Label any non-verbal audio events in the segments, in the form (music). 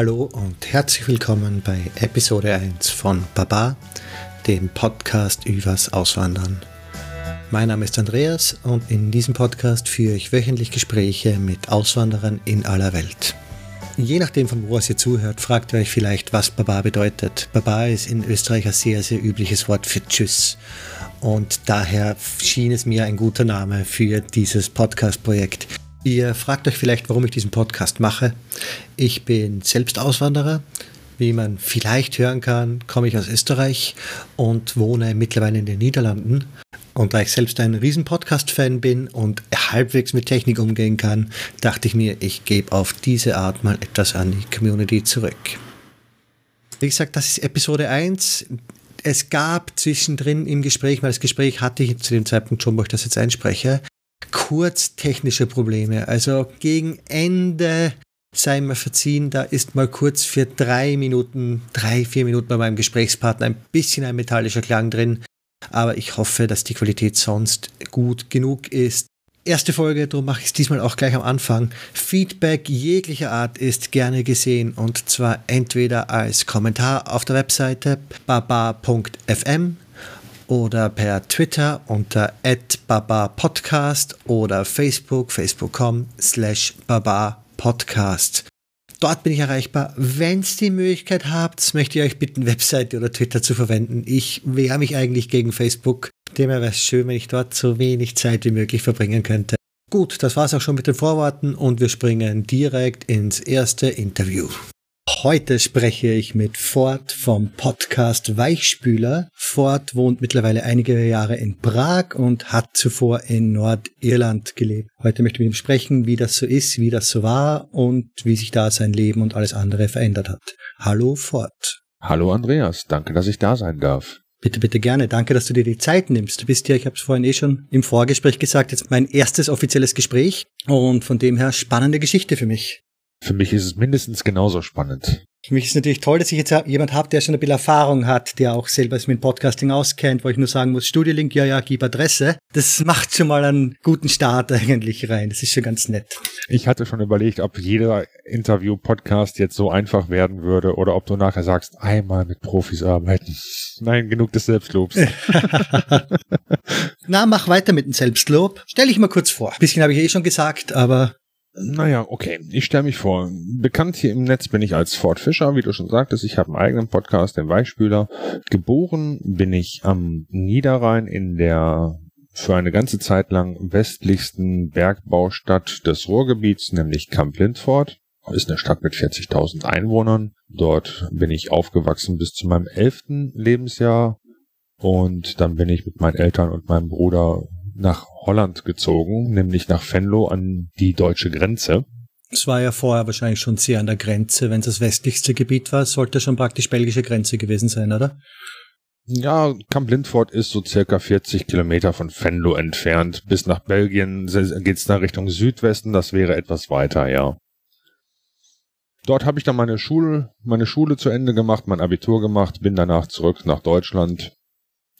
Hallo und herzlich willkommen bei Episode 1 von Baba, dem Podcast übers Auswandern. Mein Name ist Andreas und in diesem Podcast führe ich wöchentlich Gespräche mit Auswanderern in aller Welt. Je nachdem, von wo ihr zuhört, fragt ihr euch vielleicht, was Baba bedeutet. Baba ist in Österreich ein sehr, sehr übliches Wort für Tschüss. Und daher schien es mir ein guter Name für dieses Podcast-Projekt. Ihr fragt euch vielleicht, warum ich diesen Podcast mache. Ich bin selbst Auswanderer. Wie man vielleicht hören kann, komme ich aus Österreich und wohne mittlerweile in den Niederlanden. Und da ich selbst ein riesen Podcast-Fan bin und halbwegs mit Technik umgehen kann, dachte ich mir, ich gebe auf diese Art mal etwas an die Community zurück. Wie gesagt, das ist Episode 1. Es gab zwischendrin im Gespräch, weil das Gespräch hatte ich zu dem Zeitpunkt schon, wo ich das jetzt einspreche, kurz technische Probleme. Also gegen Ende sei mir verziehen, da ist mal kurz für drei Minuten, drei, vier Minuten bei meinem Gesprächspartner ein bisschen ein metallischer Klang drin. Aber ich hoffe, dass die Qualität sonst gut genug ist. Erste Folge, darum mache ich es diesmal auch gleich am Anfang. Feedback jeglicher Art ist gerne gesehen und zwar entweder als Kommentar auf der Webseite baba.fm oder per Twitter unter @baba_podcast oder Facebook facebook.com slash baba_podcast. Dort bin ich erreichbar. Wenn es die Möglichkeit habt, möchte ich euch bitten, (laughs) Webseite oder Twitter zu verwenden. Ich wehre mich eigentlich gegen Facebook. Demher wäre es schön, wenn ich dort so wenig Zeit wie möglich verbringen könnte. Gut, das war's auch schon mit den Vorworten und wir springen direkt ins erste Interview. Heute spreche ich mit Ford vom Podcast Weichspüler. Ford wohnt mittlerweile einige Jahre in Prag und hat zuvor in Nordirland gelebt. Heute möchte ich mit ihm sprechen, wie das so ist, wie das so war und wie sich da sein Leben und alles andere verändert hat. Hallo Ford. Hallo Andreas, danke, dass ich da sein darf. Bitte, bitte gerne. Danke, dass du dir die Zeit nimmst. Du bist ja, ich habe es vorhin eh schon im Vorgespräch gesagt, jetzt mein erstes offizielles Gespräch und von dem her spannende Geschichte für mich. Für mich ist es mindestens genauso spannend. Für mich ist es natürlich toll, dass ich jetzt jemand habe, der schon ein bisschen Erfahrung hat, der auch selber sich mit Podcasting auskennt, wo ich nur sagen muss, Studiolink, ja, ja, gib Adresse. Das macht schon mal einen guten Start (laughs) eigentlich rein. Das ist schon ganz nett. Ich hatte schon überlegt, ob jeder Interview-Podcast jetzt so einfach werden würde oder ob du nachher sagst, einmal mit Profis arbeiten. Nein, genug des Selbstlobs. (laughs) (laughs) Na, mach weiter mit dem Selbstlob. Stell dich mal kurz vor. Ein bisschen habe ich eh schon gesagt, aber naja, okay. Ich stelle mich vor. Bekannt hier im Netz bin ich als Ford Fischer, wie du schon sagtest. Ich habe einen eigenen Podcast, den Weichspüler. Geboren bin ich am Niederrhein in der für eine ganze Zeit lang westlichsten Bergbaustadt des Ruhrgebiets, nämlich Camp Lindfort. Ist eine Stadt mit 40.000 Einwohnern. Dort bin ich aufgewachsen bis zu meinem elften Lebensjahr. Und dann bin ich mit meinen Eltern und meinem Bruder nach Holland gezogen, nämlich nach Venlo an die deutsche Grenze. Es war ja vorher wahrscheinlich schon sehr an der Grenze. Wenn es das westlichste Gebiet war, sollte schon praktisch belgische Grenze gewesen sein, oder? Ja, Camp Lindfort ist so circa 40 Kilometer von Venlo entfernt. Bis nach Belgien geht's da Richtung Südwesten. Das wäre etwas weiter, ja. Dort habe ich dann meine Schule, meine Schule zu Ende gemacht, mein Abitur gemacht, bin danach zurück nach Deutschland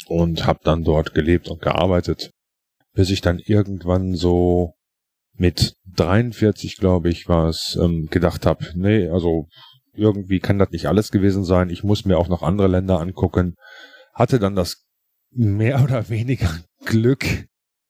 und habe dann dort gelebt und gearbeitet bis ich dann irgendwann so mit 43, glaube ich, war es, ähm, gedacht habe, nee, also irgendwie kann das nicht alles gewesen sein. Ich muss mir auch noch andere Länder angucken. Hatte dann das mehr (laughs) oder weniger Glück,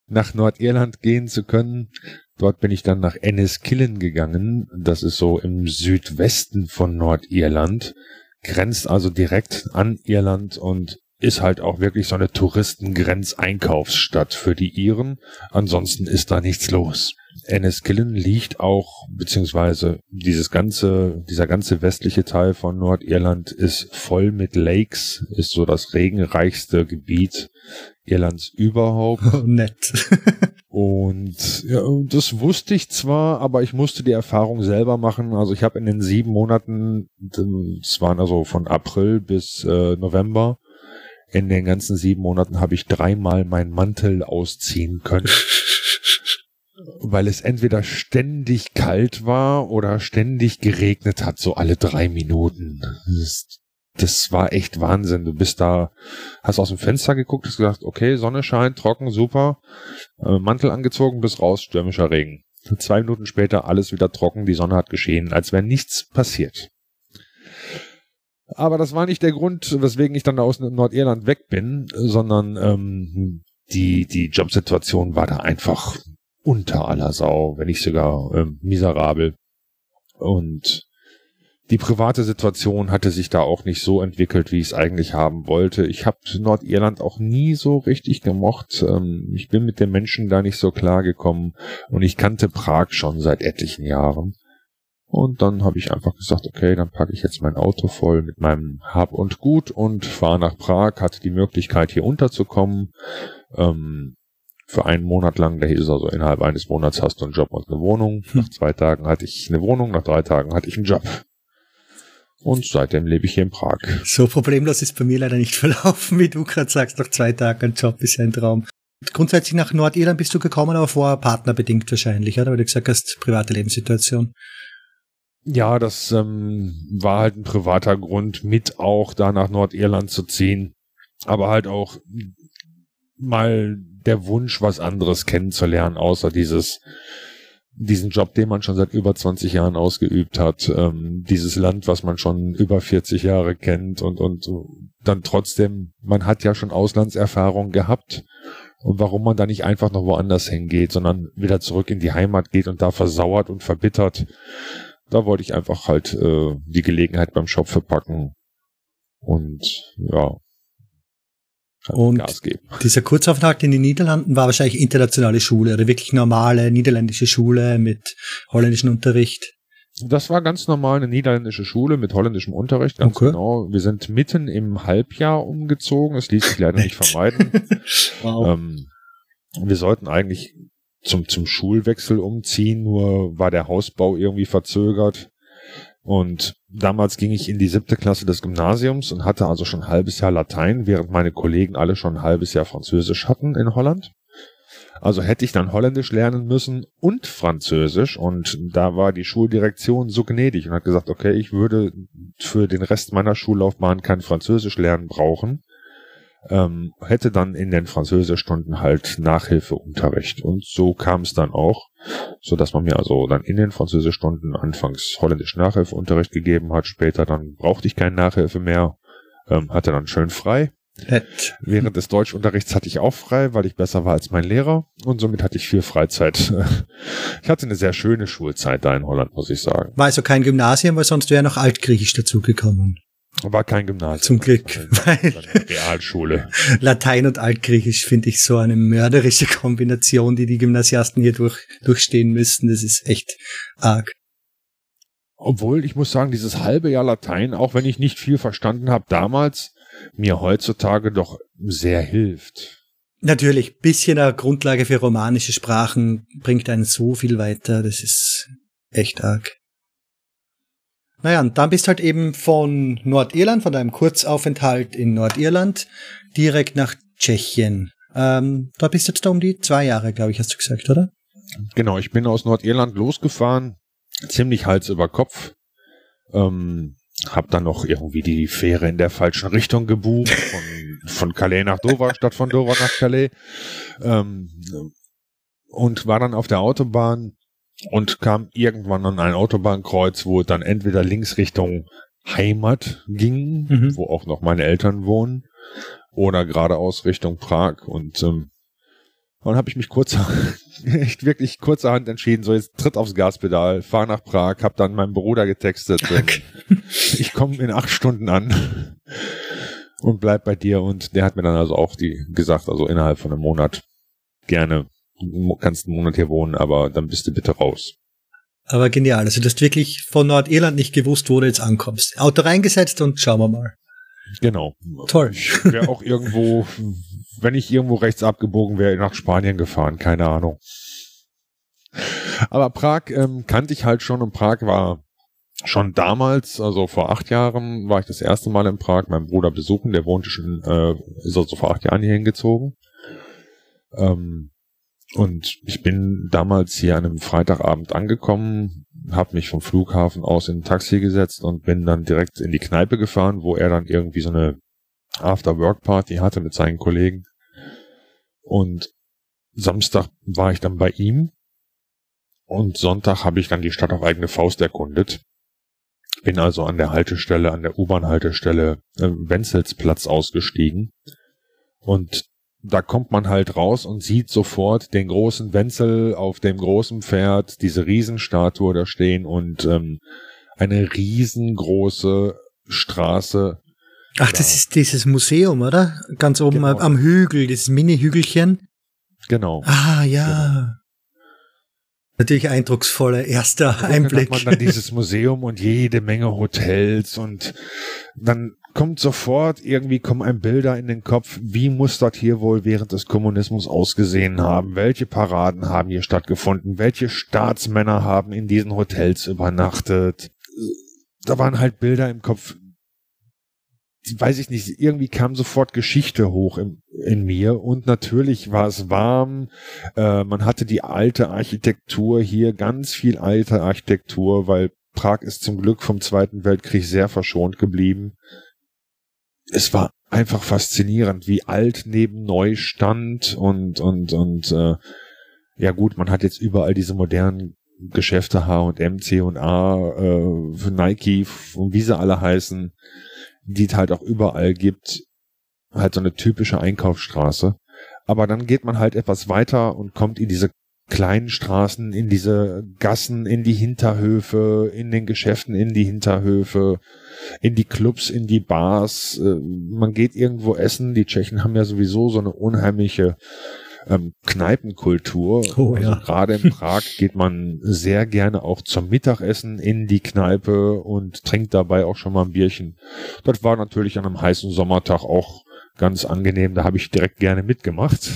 nach Nordirland gehen zu können. Dort bin ich dann nach Enniskillen gegangen. Das ist so im Südwesten von Nordirland, grenzt also direkt an Irland und ist halt auch wirklich so eine Touristengrenzeinkaufsstadt für die Iren. Ansonsten ist da nichts los. Enniskillen liegt auch, beziehungsweise dieses ganze, dieser ganze westliche Teil von Nordirland ist voll mit Lakes, ist so das regenreichste Gebiet Irlands überhaupt. Oh, (laughs) nett. (laughs) Und ja, das wusste ich zwar, aber ich musste die Erfahrung selber machen. Also ich habe in den sieben Monaten, es waren also von April bis äh, November, in den ganzen sieben Monaten habe ich dreimal meinen Mantel ausziehen können. (laughs) weil es entweder ständig kalt war oder ständig geregnet hat, so alle drei Minuten. Das, das war echt Wahnsinn. Du bist da, hast aus dem Fenster geguckt, hast gesagt, okay, Sonne scheint, trocken, super. Äh, Mantel angezogen, bis raus, stürmischer Regen. Zwei Minuten später alles wieder trocken, die Sonne hat geschehen, als wäre nichts passiert. Aber das war nicht der Grund, weswegen ich dann aus Nordirland weg bin, sondern ähm, die, die Jobsituation war da einfach unter aller Sau, wenn nicht sogar ähm, miserabel. Und die private Situation hatte sich da auch nicht so entwickelt, wie ich es eigentlich haben wollte. Ich habe Nordirland auch nie so richtig gemocht. Ähm, ich bin mit den Menschen da nicht so klar gekommen und ich kannte Prag schon seit etlichen Jahren. Und dann habe ich einfach gesagt, okay, dann packe ich jetzt mein Auto voll mit meinem Hab und Gut und fahre nach Prag, hatte die Möglichkeit hier unterzukommen. Ähm, für einen Monat lang, da hieß es also, innerhalb eines Monats hast du einen Job und eine Wohnung. Hm. Nach zwei Tagen hatte ich eine Wohnung, nach drei Tagen hatte ich einen Job. Und seitdem lebe ich hier in Prag. So problemlos ist bei mir leider nicht (laughs) verlaufen, wie du gerade sagst. Nach zwei Tagen ein Job ist ja ein Traum. Grundsätzlich nach Nordirland bist du gekommen, aber vorher partnerbedingt wahrscheinlich, oder? Weil du gesagt hast, private Lebenssituation. Ja, das ähm, war halt ein privater Grund, mit auch da nach Nordirland zu ziehen. Aber halt auch mal der Wunsch, was anderes kennenzulernen, außer dieses, diesen Job, den man schon seit über 20 Jahren ausgeübt hat, ähm, dieses Land, was man schon über 40 Jahre kennt und, und dann trotzdem, man hat ja schon Auslandserfahrung gehabt. Und warum man da nicht einfach noch woanders hingeht, sondern wieder zurück in die Heimat geht und da versauert und verbittert da wollte ich einfach halt äh, die Gelegenheit beim Shop verpacken und ja. Und Gas geben. (laughs) dieser Kurzaufenthalt in den Niederlanden war wahrscheinlich internationale Schule oder wirklich normale niederländische Schule mit holländischem Unterricht. Das war ganz normal eine niederländische Schule mit holländischem Unterricht, ganz okay. genau. Wir sind mitten im Halbjahr umgezogen, es ließ sich leider nicht vermeiden. (laughs) wow. ähm, wir sollten eigentlich zum, zum Schulwechsel umziehen, nur war der Hausbau irgendwie verzögert. Und damals ging ich in die siebte Klasse des Gymnasiums und hatte also schon ein halbes Jahr Latein, während meine Kollegen alle schon ein halbes Jahr Französisch hatten in Holland. Also hätte ich dann Holländisch lernen müssen und Französisch und da war die Schuldirektion so gnädig und hat gesagt, okay, ich würde für den Rest meiner Schullaufbahn kein Französisch lernen brauchen ähm, hätte dann in den Französischstunden halt Nachhilfeunterricht. Und so kam es dann auch, so dass man mir also dann in den Französischstunden anfangs holländisch Nachhilfeunterricht gegeben hat. Später dann brauchte ich keine Nachhilfe mehr, ähm, hatte dann schön frei. Nett. Während des Deutschunterrichts hatte ich auch frei, weil ich besser war als mein Lehrer und somit hatte ich viel Freizeit. (laughs) Ich hatte eine sehr schöne Schulzeit da in Holland, muss ich sagen. War also kein Gymnasium, weil sonst wäre noch Altgriechisch dazugekommen. War kein Gymnasium. Zum Glück. Weil Realschule. (laughs) Latein und Altgriechisch finde ich so eine mörderische Kombination, die die Gymnasiasten hier durch, durchstehen müssten. Das ist echt arg. Obwohl, ich muss sagen, dieses halbe Jahr Latein, auch wenn ich nicht viel verstanden habe damals, mir heutzutage doch sehr hilft. Natürlich, bisschen eine Grundlage für romanische Sprachen bringt einen so viel weiter. Das ist echt arg. Naja, und dann bist halt eben von Nordirland, von deinem Kurzaufenthalt in Nordirland, direkt nach Tschechien. Ähm, da bist du jetzt da um die zwei Jahre, glaube ich, hast du gesagt, oder? Genau, ich bin aus Nordirland losgefahren, ziemlich Hals über Kopf. Ähm, hab dann noch irgendwie die Fähre in der falschen Richtung gebucht, (laughs) von, von Calais nach Dover statt von Dover nach Calais. Ähm, und war dann auf der Autobahn und kam irgendwann an ein Autobahnkreuz, wo dann entweder links Richtung Heimat ging, mhm. wo auch noch meine Eltern wohnen, oder geradeaus Richtung Prag. Und ähm, dann habe ich mich kurz, (laughs) echt wirklich kurzerhand entschieden, so jetzt tritt aufs Gaspedal, fahr nach Prag, hab dann meinem Bruder getextet, okay. (laughs) ich komme in acht Stunden an und bleib bei dir. Und der hat mir dann also auch die gesagt, also innerhalb von einem Monat gerne kannst einen Monat hier wohnen, aber dann bist du bitte raus. Aber genial. Also du hast wirklich von Nordirland nicht gewusst, wo du jetzt ankommst. Auto reingesetzt und schauen wir mal. Genau. Toll. Ich wäre auch irgendwo, wenn ich irgendwo rechts abgebogen wäre, nach Spanien gefahren, keine Ahnung. Aber Prag ähm, kannte ich halt schon und Prag war schon damals, also vor acht Jahren, war ich das erste Mal in Prag, meinen Bruder besuchen, der wohnte schon, äh, ist also vor acht Jahren hier hingezogen. Ähm, und ich bin damals hier an einem Freitagabend angekommen, habe mich vom Flughafen aus in ein Taxi gesetzt und bin dann direkt in die Kneipe gefahren, wo er dann irgendwie so eine After-Work-Party hatte mit seinen Kollegen. Und Samstag war ich dann bei ihm und Sonntag habe ich dann die Stadt auf eigene Faust erkundet. Bin also an der Haltestelle, an der U-Bahn-Haltestelle äh, Wenzelsplatz ausgestiegen. Und da kommt man halt raus und sieht sofort den großen Wenzel auf dem großen Pferd, diese Riesenstatue da stehen und ähm, eine riesengroße Straße. Ach, das ist dieses Museum, oder? Ganz oben genau. am Hügel, dieses Mini-Hügelchen. Genau. Ah, ja. Genau. Natürlich eindrucksvoller erster Einblick. Dann hat man dann dieses Museum und jede Menge Hotels und dann kommt sofort irgendwie kommen ein Bilder in den Kopf, wie muss das hier wohl während des Kommunismus ausgesehen haben? Welche Paraden haben hier stattgefunden? Welche Staatsmänner haben in diesen Hotels übernachtet? Da waren halt Bilder im Kopf, weiß ich nicht, irgendwie kam sofort Geschichte hoch in, in mir und natürlich war es warm. Äh, man hatte die alte Architektur hier, ganz viel alte Architektur, weil Prag ist zum Glück vom Zweiten Weltkrieg sehr verschont geblieben. Es war einfach faszinierend, wie alt neben neu stand und und und äh, ja gut, man hat jetzt überall diese modernen Geschäfte H&M, C&A, äh, Nike und wie sie alle heißen die es halt auch überall gibt. Halt so eine typische Einkaufsstraße. Aber dann geht man halt etwas weiter und kommt in diese kleinen Straßen, in diese Gassen, in die Hinterhöfe, in den Geschäften, in die Hinterhöfe, in die Clubs, in die Bars. Äh, man geht irgendwo essen. Die Tschechen haben ja sowieso so eine unheimliche ähm, Kneipenkultur. Oh, also ja. gerade in Prag (laughs) geht man sehr gerne auch zum Mittagessen in die Kneipe und trinkt dabei auch schon mal ein Bierchen. Das war natürlich an einem heißen Sommertag auch ganz angenehm. Da habe ich direkt gerne mitgemacht.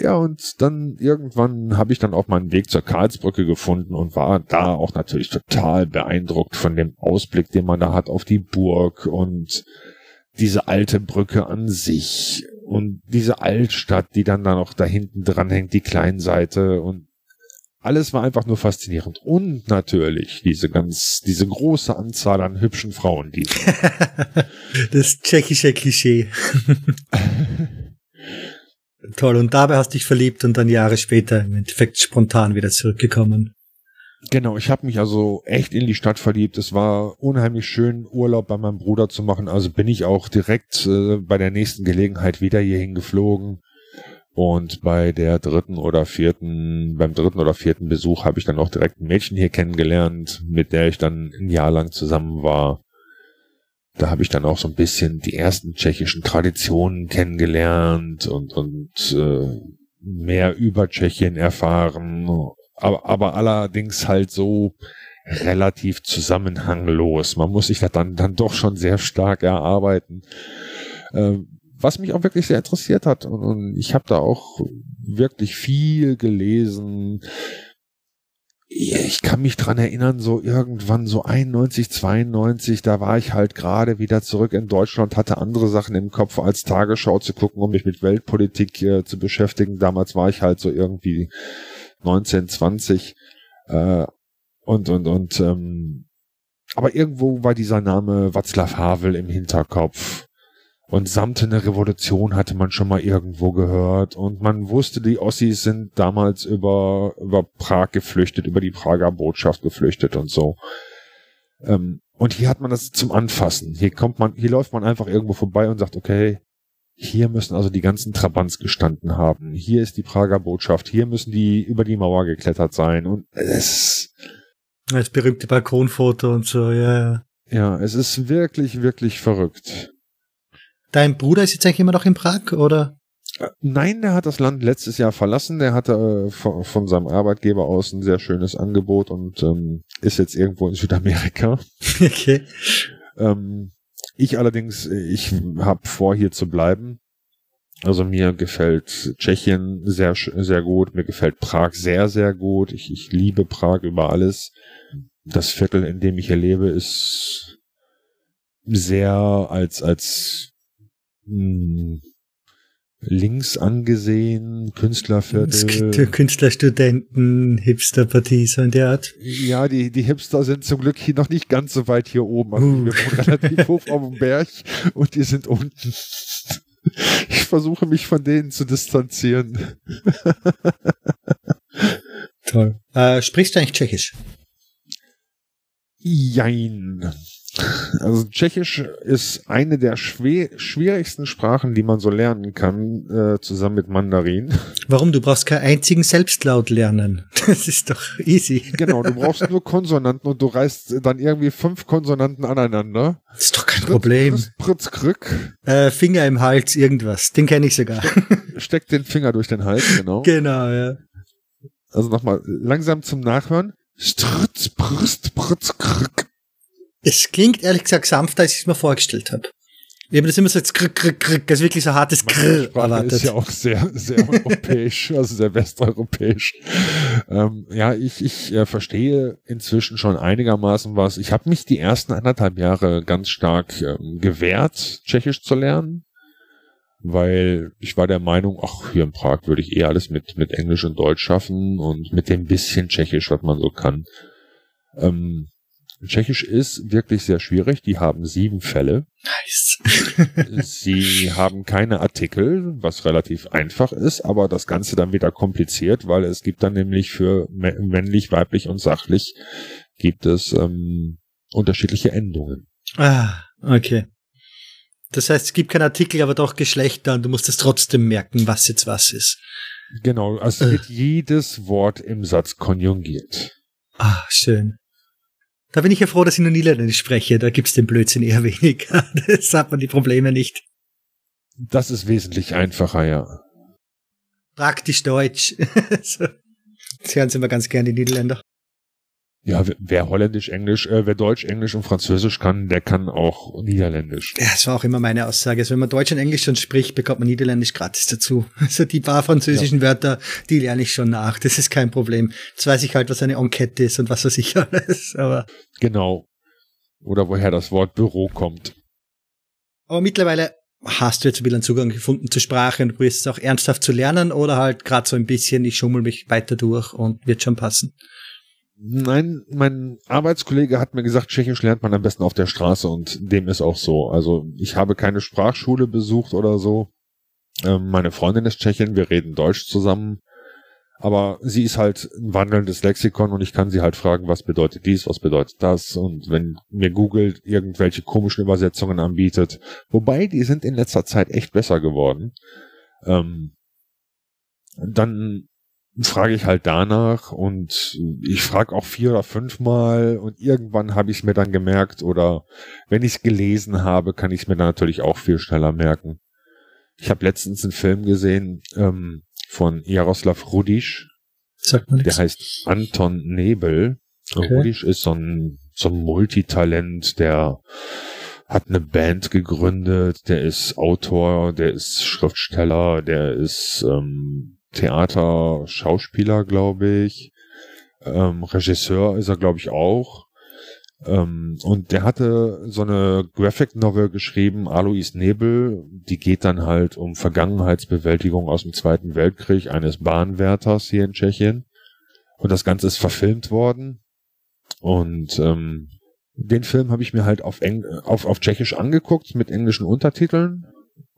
Ja, und dann irgendwann habe ich dann auch meinen Weg zur Karlsbrücke gefunden und war da auch natürlich total beeindruckt von dem Ausblick, den man da hat auf die Burg und diese alte Brücke an sich und diese Altstadt, die dann da noch da hinten dran hängt, die Kleinseite und alles war einfach nur faszinierend. Und natürlich diese ganz, diese große Anzahl an hübschen Frauen, die. (laughs) das tschechische Klischee. (laughs) Toll. Und dabei hast du dich verliebt und dann Jahre später im Endeffekt spontan wieder zurückgekommen. Genau, ich habe mich also echt in die Stadt verliebt. Es war unheimlich schön, Urlaub bei meinem Bruder zu machen. Also bin ich auch direkt äh, bei der nächsten Gelegenheit wieder hierhin geflogen. Und bei der dritten oder vierten, beim dritten oder vierten Besuch habe ich dann auch direkt ein Mädchen hier kennengelernt, mit der ich dann ein Jahr lang zusammen war. Da habe ich dann auch so ein bisschen die ersten tschechischen Traditionen kennengelernt und, und äh, mehr über Tschechien erfahren aber, aber allerdings halt so relativ zusammenhanglos. Man muss sich das dann, dann doch schon sehr stark erarbeiten. Ähm, was mich auch wirklich sehr interessiert hat. Und, und ich habe da auch wirklich viel gelesen. Ich kann mich dran erinnern, so irgendwann so 91, 92, da war ich halt gerade wieder zurück in Deutschland, hatte andere Sachen im Kopf als Tagesschau zu gucken, um mich mit Weltpolitik äh, zu beschäftigen. Damals war ich halt so irgendwie 1920 äh, und und und ähm, aber irgendwo war dieser Name Václav Havel im Hinterkopf. Und samtene Revolution hatte man schon mal irgendwo gehört. Und man wusste, die Ossis sind damals über, über Prag geflüchtet, über die Prager Botschaft geflüchtet und so. Ähm, und hier hat man das zum Anfassen. Hier kommt man, hier läuft man einfach irgendwo vorbei und sagt, okay, hier müssen also die ganzen Trabants gestanden haben. Hier ist die Prager Botschaft. Hier müssen die über die Mauer geklettert sein. Und es. Das berühmte Balkonfoto und so, ja, ja. Ja, es ist wirklich, wirklich verrückt. Dein Bruder ist jetzt eigentlich immer noch in Prag, oder? Äh, nein, der hat das Land letztes Jahr verlassen. Der hatte äh, von, von, seinem Arbeitgeber aus ein sehr schönes Angebot und ähm, ist jetzt irgendwo in Südamerika. (laughs) Okay. Ähm, ich allerdings, ich habe vor, hier zu bleiben. Also mir gefällt Tschechien sehr, sehr gut. Mir gefällt Prag sehr, sehr gut. Ich, ich liebe Prag über alles. Das Viertel, in dem ich hier lebe, ist sehr als, als mh, hm, links angesehen, Künstlerviertel. Künstlerstudenten, Hipsterpartie, so in der Art. Ja, die, die Hipster sind zum Glück hier noch nicht ganz so weit hier oben. Also uh. Wir wohnen relativ (laughs) hoch auf dem Berg und die sind unten. Ich versuche mich von denen zu distanzieren. Toll. Äh, sprichst du eigentlich Tschechisch? Jein. Also Tschechisch ist eine der schwierigsten Sprachen, die man so lernen kann, äh, zusammen mit Mandarin. Warum? Du brauchst keinen einzigen Selbstlaut lernen. (laughs) Das ist doch easy. Genau, du brauchst nur (laughs) Konsonanten und du reißt dann irgendwie fünf Konsonanten aneinander. Das ist doch kein Pritz, Problem. Pritz, Pritz, Krück. Äh, Finger im Hals, irgendwas. Den kenne ich sogar. Steck, (laughs) steck den Finger durch den Hals, genau. Genau, ja. Also nochmal langsam zum Nachhören. Stritz, Brust, Pritz, Krück. Es klingt ehrlich gesagt sanfter, als ich es mir vorgestellt habe. Ich habe das immer so als krr, krr, krr, also wirklich so hartes Krr erwartet. ist ja auch sehr, sehr europäisch, also sehr westeuropäisch. Ähm, ja, ich, ich äh, verstehe inzwischen schon einigermaßen was. Ich habe mich die ersten anderthalb Jahre ganz stark ähm, gewehrt, Tschechisch zu lernen, weil ich war der Meinung, ach, hier in Prag würde ich eh alles mit, mit Englisch und Deutsch schaffen und mit dem bisschen Tschechisch, was man so kann. Ähm, Tschechisch ist wirklich sehr schwierig. Die haben sieben Fälle. Nice. Sie haben keine Artikel, was relativ einfach ist, aber das Ganze dann wieder kompliziert, weil es gibt dann nämlich für männlich, weiblich und sachlich gibt es ähm, unterschiedliche Endungen. Ah, okay. Das heißt, es gibt keinen Artikel, aber doch Geschlechter und du musst es trotzdem merken, was jetzt was ist. Genau, also äh. wird jedes Wort im Satz konjugiert. Ah, schön. Da bin ich ja froh, dass ich nur Niederländisch spreche. Da gibt's den Blödsinn eher weniger. (laughs) Das hat man die Probleme nicht. Das ist wesentlich einfacher, ja. Praktisch Deutsch. (laughs) so. Das hören sie immer ganz gerne, die Niederländer. Ja, wer Holländisch, Englisch, äh, wer Deutsch, Englisch und Französisch kann, der kann auch Niederländisch. Ja, das war auch immer meine Aussage. Also wenn man Deutsch und Englisch schon spricht, bekommt man Niederländisch gratis dazu. (laughs) Also die paar französischen ja. Wörter, die lerne ich schon nach. Das ist kein Problem. Jetzt weiß ich halt, was eine Enquete ist und was weiß ich (laughs) alles. Aber genau. Oder woher das Wort Büro kommt. Aber mittlerweile hast du jetzt ein bisschen Zugang gefunden zur Sprache und probierst es auch ernsthaft zu lernen oder halt gerade so ein bisschen, ich schummel mich weiter durch und wird schon passen. Nein, mein Arbeitskollege hat mir gesagt, Tschechisch lernt man am besten auf der Straße und dem ist auch so. Also ich habe keine Sprachschule besucht oder so. Ähm, meine Freundin ist Tschechin, wir reden Deutsch zusammen. Aber sie ist halt ein wandelndes Lexikon und ich kann sie halt fragen, was bedeutet dies, was bedeutet das. Und wenn mir Google irgendwelche komischen Übersetzungen anbietet, wobei die sind in letzter Zeit echt besser geworden, ähm, dann frage ich halt danach und ich frage auch vier oder fünfmal und irgendwann habe ich es mir dann gemerkt oder wenn ich es gelesen habe, kann ich es mir dann natürlich auch viel schneller merken. Ich habe letztens einen Film gesehen ähm, von Jaroslav Rudisch. Sagt man der heißt Anton Nebel. Okay. Rudisch ist so ein, so ein Multitalent, der hat eine Band gegründet, der ist Autor, der ist Schriftsteller, der ist ähm, Theater, Schauspieler, glaube ich. Ähm, Regisseur ist er, glaube ich, auch. Ähm, und der hatte so eine Graphic Novel geschrieben, Alois Nebel, die geht dann halt um Vergangenheitsbewältigung aus dem Zweiten Weltkrieg eines Bahnwärters hier in Tschechien. Und das Ganze ist verfilmt worden. Und ähm, den Film habe ich mir halt auf, Eng auf, auf Tschechisch angeguckt mit englischen Untertiteln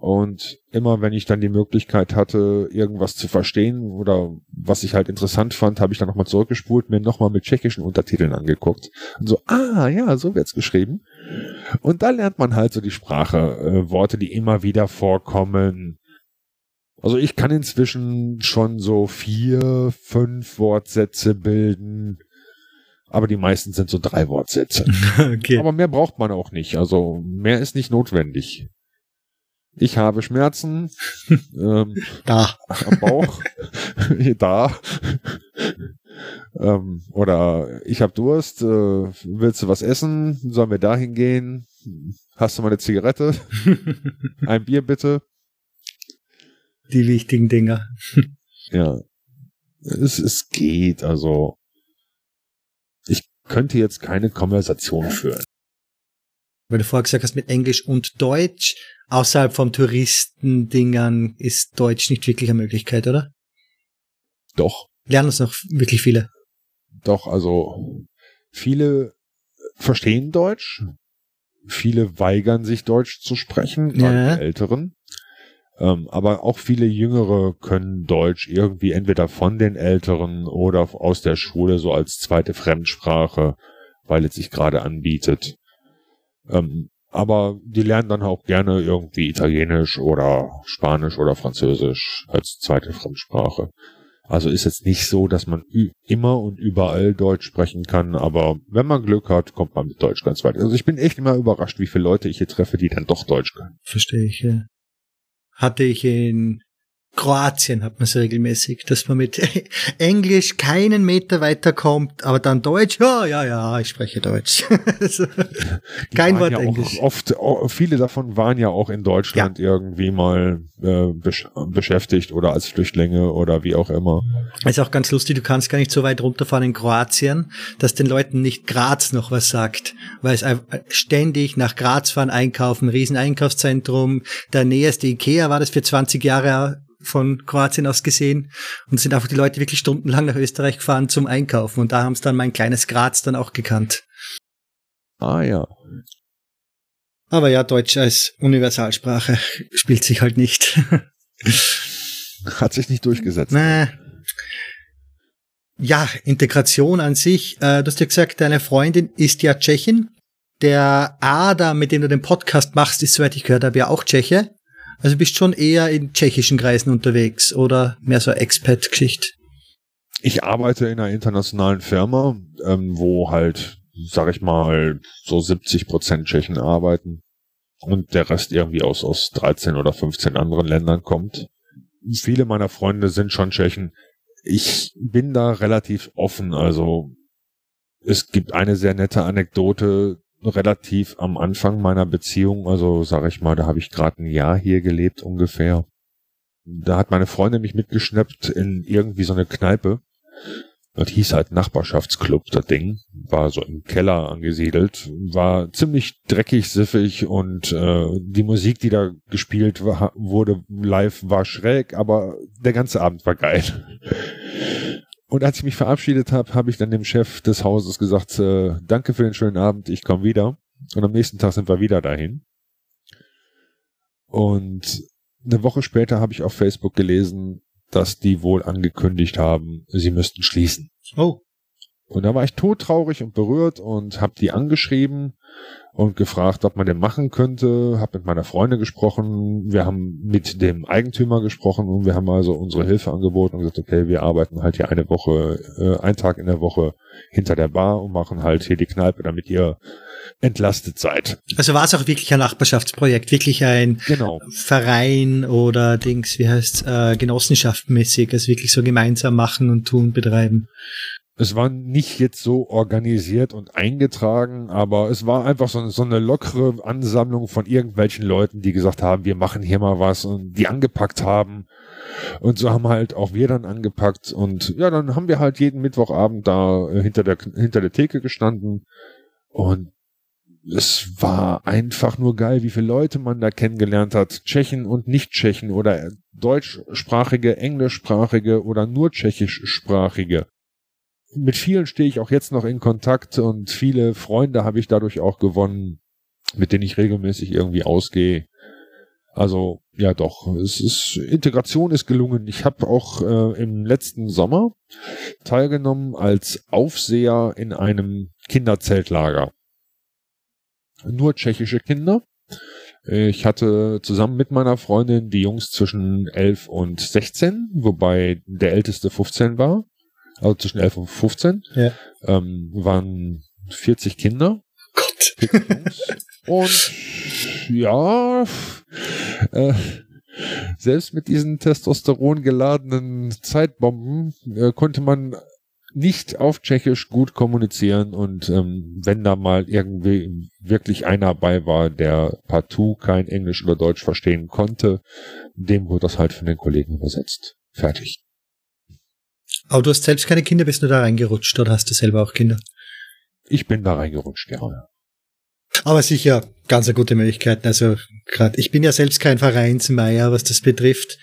und immer wenn ich dann die Möglichkeit hatte, irgendwas zu verstehen oder was ich halt interessant fand, habe ich dann nochmal zurückgespult, mir nochmal mit tschechischen Untertiteln angeguckt. Und so, ah ja, so wird's geschrieben. Und da lernt man halt so die Sprache, äh, Worte, die immer wieder vorkommen. Also ich kann inzwischen schon so vier, fünf Wortsätze bilden. Aber die meisten sind so drei Wortsätze. (laughs) okay. Aber mehr braucht man auch nicht. Also mehr ist nicht notwendig ich habe Schmerzen (laughs) ähm, da am Bauch, (laughs) da ähm, oder ich habe Durst, äh, willst du was essen? Sollen wir dahin gehen? Hast du mal eine Zigarette? (laughs) Ein Bier bitte? Die wichtigen Dinger. ja, es, es geht, also ich könnte jetzt keine Konversation führen weil du vorher gesagt hast, mit Englisch und Deutsch, außerhalb vom Touristendingern ist Deutsch nicht wirklich eine Möglichkeit, oder? Doch. Lernen es noch wirklich viele? Doch, also viele verstehen Deutsch, viele weigern sich Deutsch zu sprechen, ja. die Älteren. Ähm, aber auch viele Jüngere können Deutsch irgendwie entweder von den Älteren oder aus der Schule so als zweite Fremdsprache weil es sich gerade anbietet. Ähm, aber die lernen dann auch gerne irgendwie Italienisch oder Spanisch oder Französisch als zweite Fremdsprache. Also ist jetzt nicht so, dass man immer und überall Deutsch sprechen kann, aber wenn man Glück hat, kommt man mit Deutsch ganz weit. Also ich bin echt immer überrascht, wie viele Leute ich hier treffe, die dann doch Deutsch können. Verstehe ich, ja. Hatte ich in Kroatien hat man es regelmäßig, dass man mit (laughs) Englisch keinen Meter weiterkommt, aber dann Deutsch, ja, ja, ja, ich spreche Deutsch. (laughs) also, kein Wort ja Englisch. Oft, viele davon waren ja auch in Deutschland ja. irgendwie mal äh, besch beschäftigt oder als Flüchtlinge oder wie auch immer. Ist auch ganz lustig, du kannst gar nicht so weit runterfahren in Kroatien, dass den Leuten nicht Graz noch was sagt, weil es ständig nach Graz fahren, einkaufen, Rieseneinkaufszentrum, der näherste Ikea war das für 20 Jahre von Kroatien aus gesehen und sind einfach die Leute wirklich stundenlang nach Österreich gefahren zum Einkaufen und da haben sie dann mein kleines Graz dann auch gekannt. Ah ja. Aber ja, Deutsch als Universalsprache spielt sich halt nicht. (laughs) Hat sich nicht durchgesetzt. Nee. Ja, Integration an sich. Äh, du hast ja gesagt, deine Freundin ist ja Tschechin. Der Ada, mit dem du den Podcast machst, ist, soweit ich gehört habe, ja auch Tscheche. Also bist schon eher in tschechischen Kreisen unterwegs oder mehr so Expat-Geschichte? Ich arbeite in einer internationalen Firma, ähm, wo halt, sag ich mal, so 70 Prozent Tschechen arbeiten und der Rest irgendwie aus, aus 13 oder 15 anderen Ländern kommt. Viele meiner Freunde sind schon Tschechen. Ich bin da relativ offen, also es gibt eine sehr nette Anekdote, relativ am Anfang meiner Beziehung, also sage ich mal, da habe ich gerade ein Jahr hier gelebt ungefähr. Da hat meine Freundin mich mitgeschnappt in irgendwie so eine Kneipe. Das hieß halt Nachbarschaftsclub, das Ding. War so im Keller angesiedelt. War ziemlich dreckig, siffig und äh, die Musik, die da gespielt war, wurde live, war schräg, aber der ganze Abend war geil. Und als ich mich verabschiedet habe, habe ich dann dem Chef des Hauses gesagt, äh, danke für den schönen Abend, ich komme wieder. Und am nächsten Tag sind wir wieder dahin. Und eine Woche später habe ich auf Facebook gelesen, dass die wohl angekündigt haben, sie müssten schließen. Oh. Und da war ich todtraurig und berührt und habe die angeschrieben und gefragt, ob man den machen könnte. Habe mit meiner Freundin gesprochen. Wir haben mit dem Eigentümer gesprochen und wir haben also unsere Hilfe angeboten und gesagt, okay, wir arbeiten halt hier eine Woche, äh, einen Tag in der Woche hinter der Bar und machen halt hier die Kneipe, damit ihr entlastet seid. Also war es auch wirklich ein Nachbarschaftsprojekt, wirklich ein genau. Verein oder Dings, wie heißt äh, genossenschaftsmäßig, also wirklich so gemeinsam machen und tun, betreiben es war nicht jetzt so organisiert und eingetragen, aber es war einfach so, so, eine lockere Ansammlung von irgendwelchen Leuten, die gesagt haben, wir machen hier mal was und die angepackt haben. Und so haben halt auch wir dann angepackt und ja, dann haben wir halt jeden Mittwochabend da hinter der, hinter der Theke gestanden und es war einfach nur geil, wie viele Leute man da kennengelernt hat. Tschechen und Nicht-Tschechen oder deutschsprachige, englischsprachige oder nur tschechischsprachige mit vielen stehe ich auch jetzt noch in Kontakt und viele Freunde habe ich dadurch auch gewonnen, mit denen ich regelmäßig irgendwie ausgehe. Also ja doch, es ist Integration ist gelungen. Ich habe auch äh, im letzten Sommer teilgenommen als Aufseher in einem Kinderzeltlager. Nur tschechische Kinder. Ich hatte zusammen mit meiner Freundin die Jungs zwischen 11 und 16, wobei der älteste 15 war also zwischen 11 und 15, ja. ähm, waren 40 Kinder. Gott. (laughs) und ja, äh, selbst mit diesen Testosteron geladenen Zeitbomben äh, konnte man nicht auf Tschechisch gut kommunizieren und ähm, wenn da mal irgendwie wirklich einer bei war, der partout kein Englisch oder Deutsch verstehen konnte, dem wurde das halt von den Kollegen übersetzt. Fertig. Aber du hast selbst keine Kinder, bist du da reingerutscht oder hast du selber auch Kinder? Ich bin da reingerutscht, ja. Aber sicher ganz eine gute Möglichkeit. Also gerade, ich bin ja selbst kein Vereinsmeier, was das betrifft,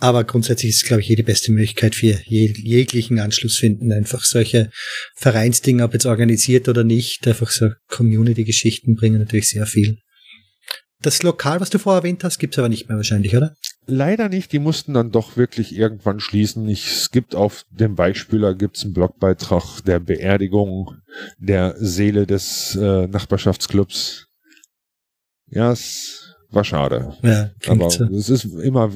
aber grundsätzlich ist es, glaube ich, jede beste Möglichkeit für jeg jeglichen Anschluss finden. Einfach solche Vereinsdinge, ob jetzt organisiert oder nicht, einfach so Community-Geschichten bringen natürlich sehr viel. Das Lokal, was du vorher erwähnt hast, gibt's aber nicht mehr wahrscheinlich, oder? Leider nicht, die mussten dann doch wirklich irgendwann schließen. Ich, es gibt auf dem Weichspüler gibt's einen Blogbeitrag der Beerdigung der Seele des äh, Nachbarschaftsclubs. Ja, es war schade. Ja, Aber so. es ist immer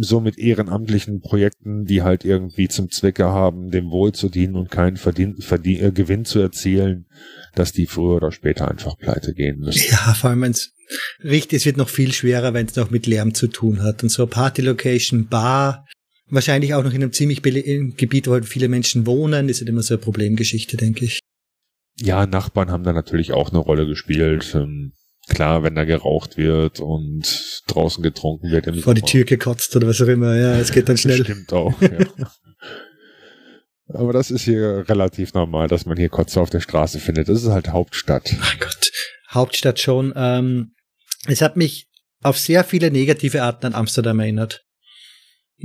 so mit ehrenamtlichen Projekten, die halt irgendwie zum Zwecke haben, dem Wohl zu dienen und keinen Verdien, Verdien, äh, Gewinn zu erzielen, dass die früher oder später einfach pleite gehen müssen. Ja, vor allem, wenn riecht, es wird noch viel schwerer, wenn es noch mit Lärm zu tun hat. Und so Party-Location, Bar, wahrscheinlich auch noch in einem ziemlich im Gebiet, wo halt viele Menschen wohnen, ist halt immer so eine Problemgeschichte, denke ich. Ja, Nachbarn haben da natürlich auch eine Rolle gespielt. Ähm, klar, wenn da geraucht wird und draußen getrunken wird. Im Vor die Tür gekotzt oder was auch immer, ja, es geht dann schnell. Stimmt auch, ja. (laughs) Aber das ist hier relativ normal, dass man hier Kotze auf der Straße findet. Das ist halt Hauptstadt. Mein Gott. Hauptstadt schon. Ähm, es hat mich auf sehr viele negative Arten an Amsterdam erinnert.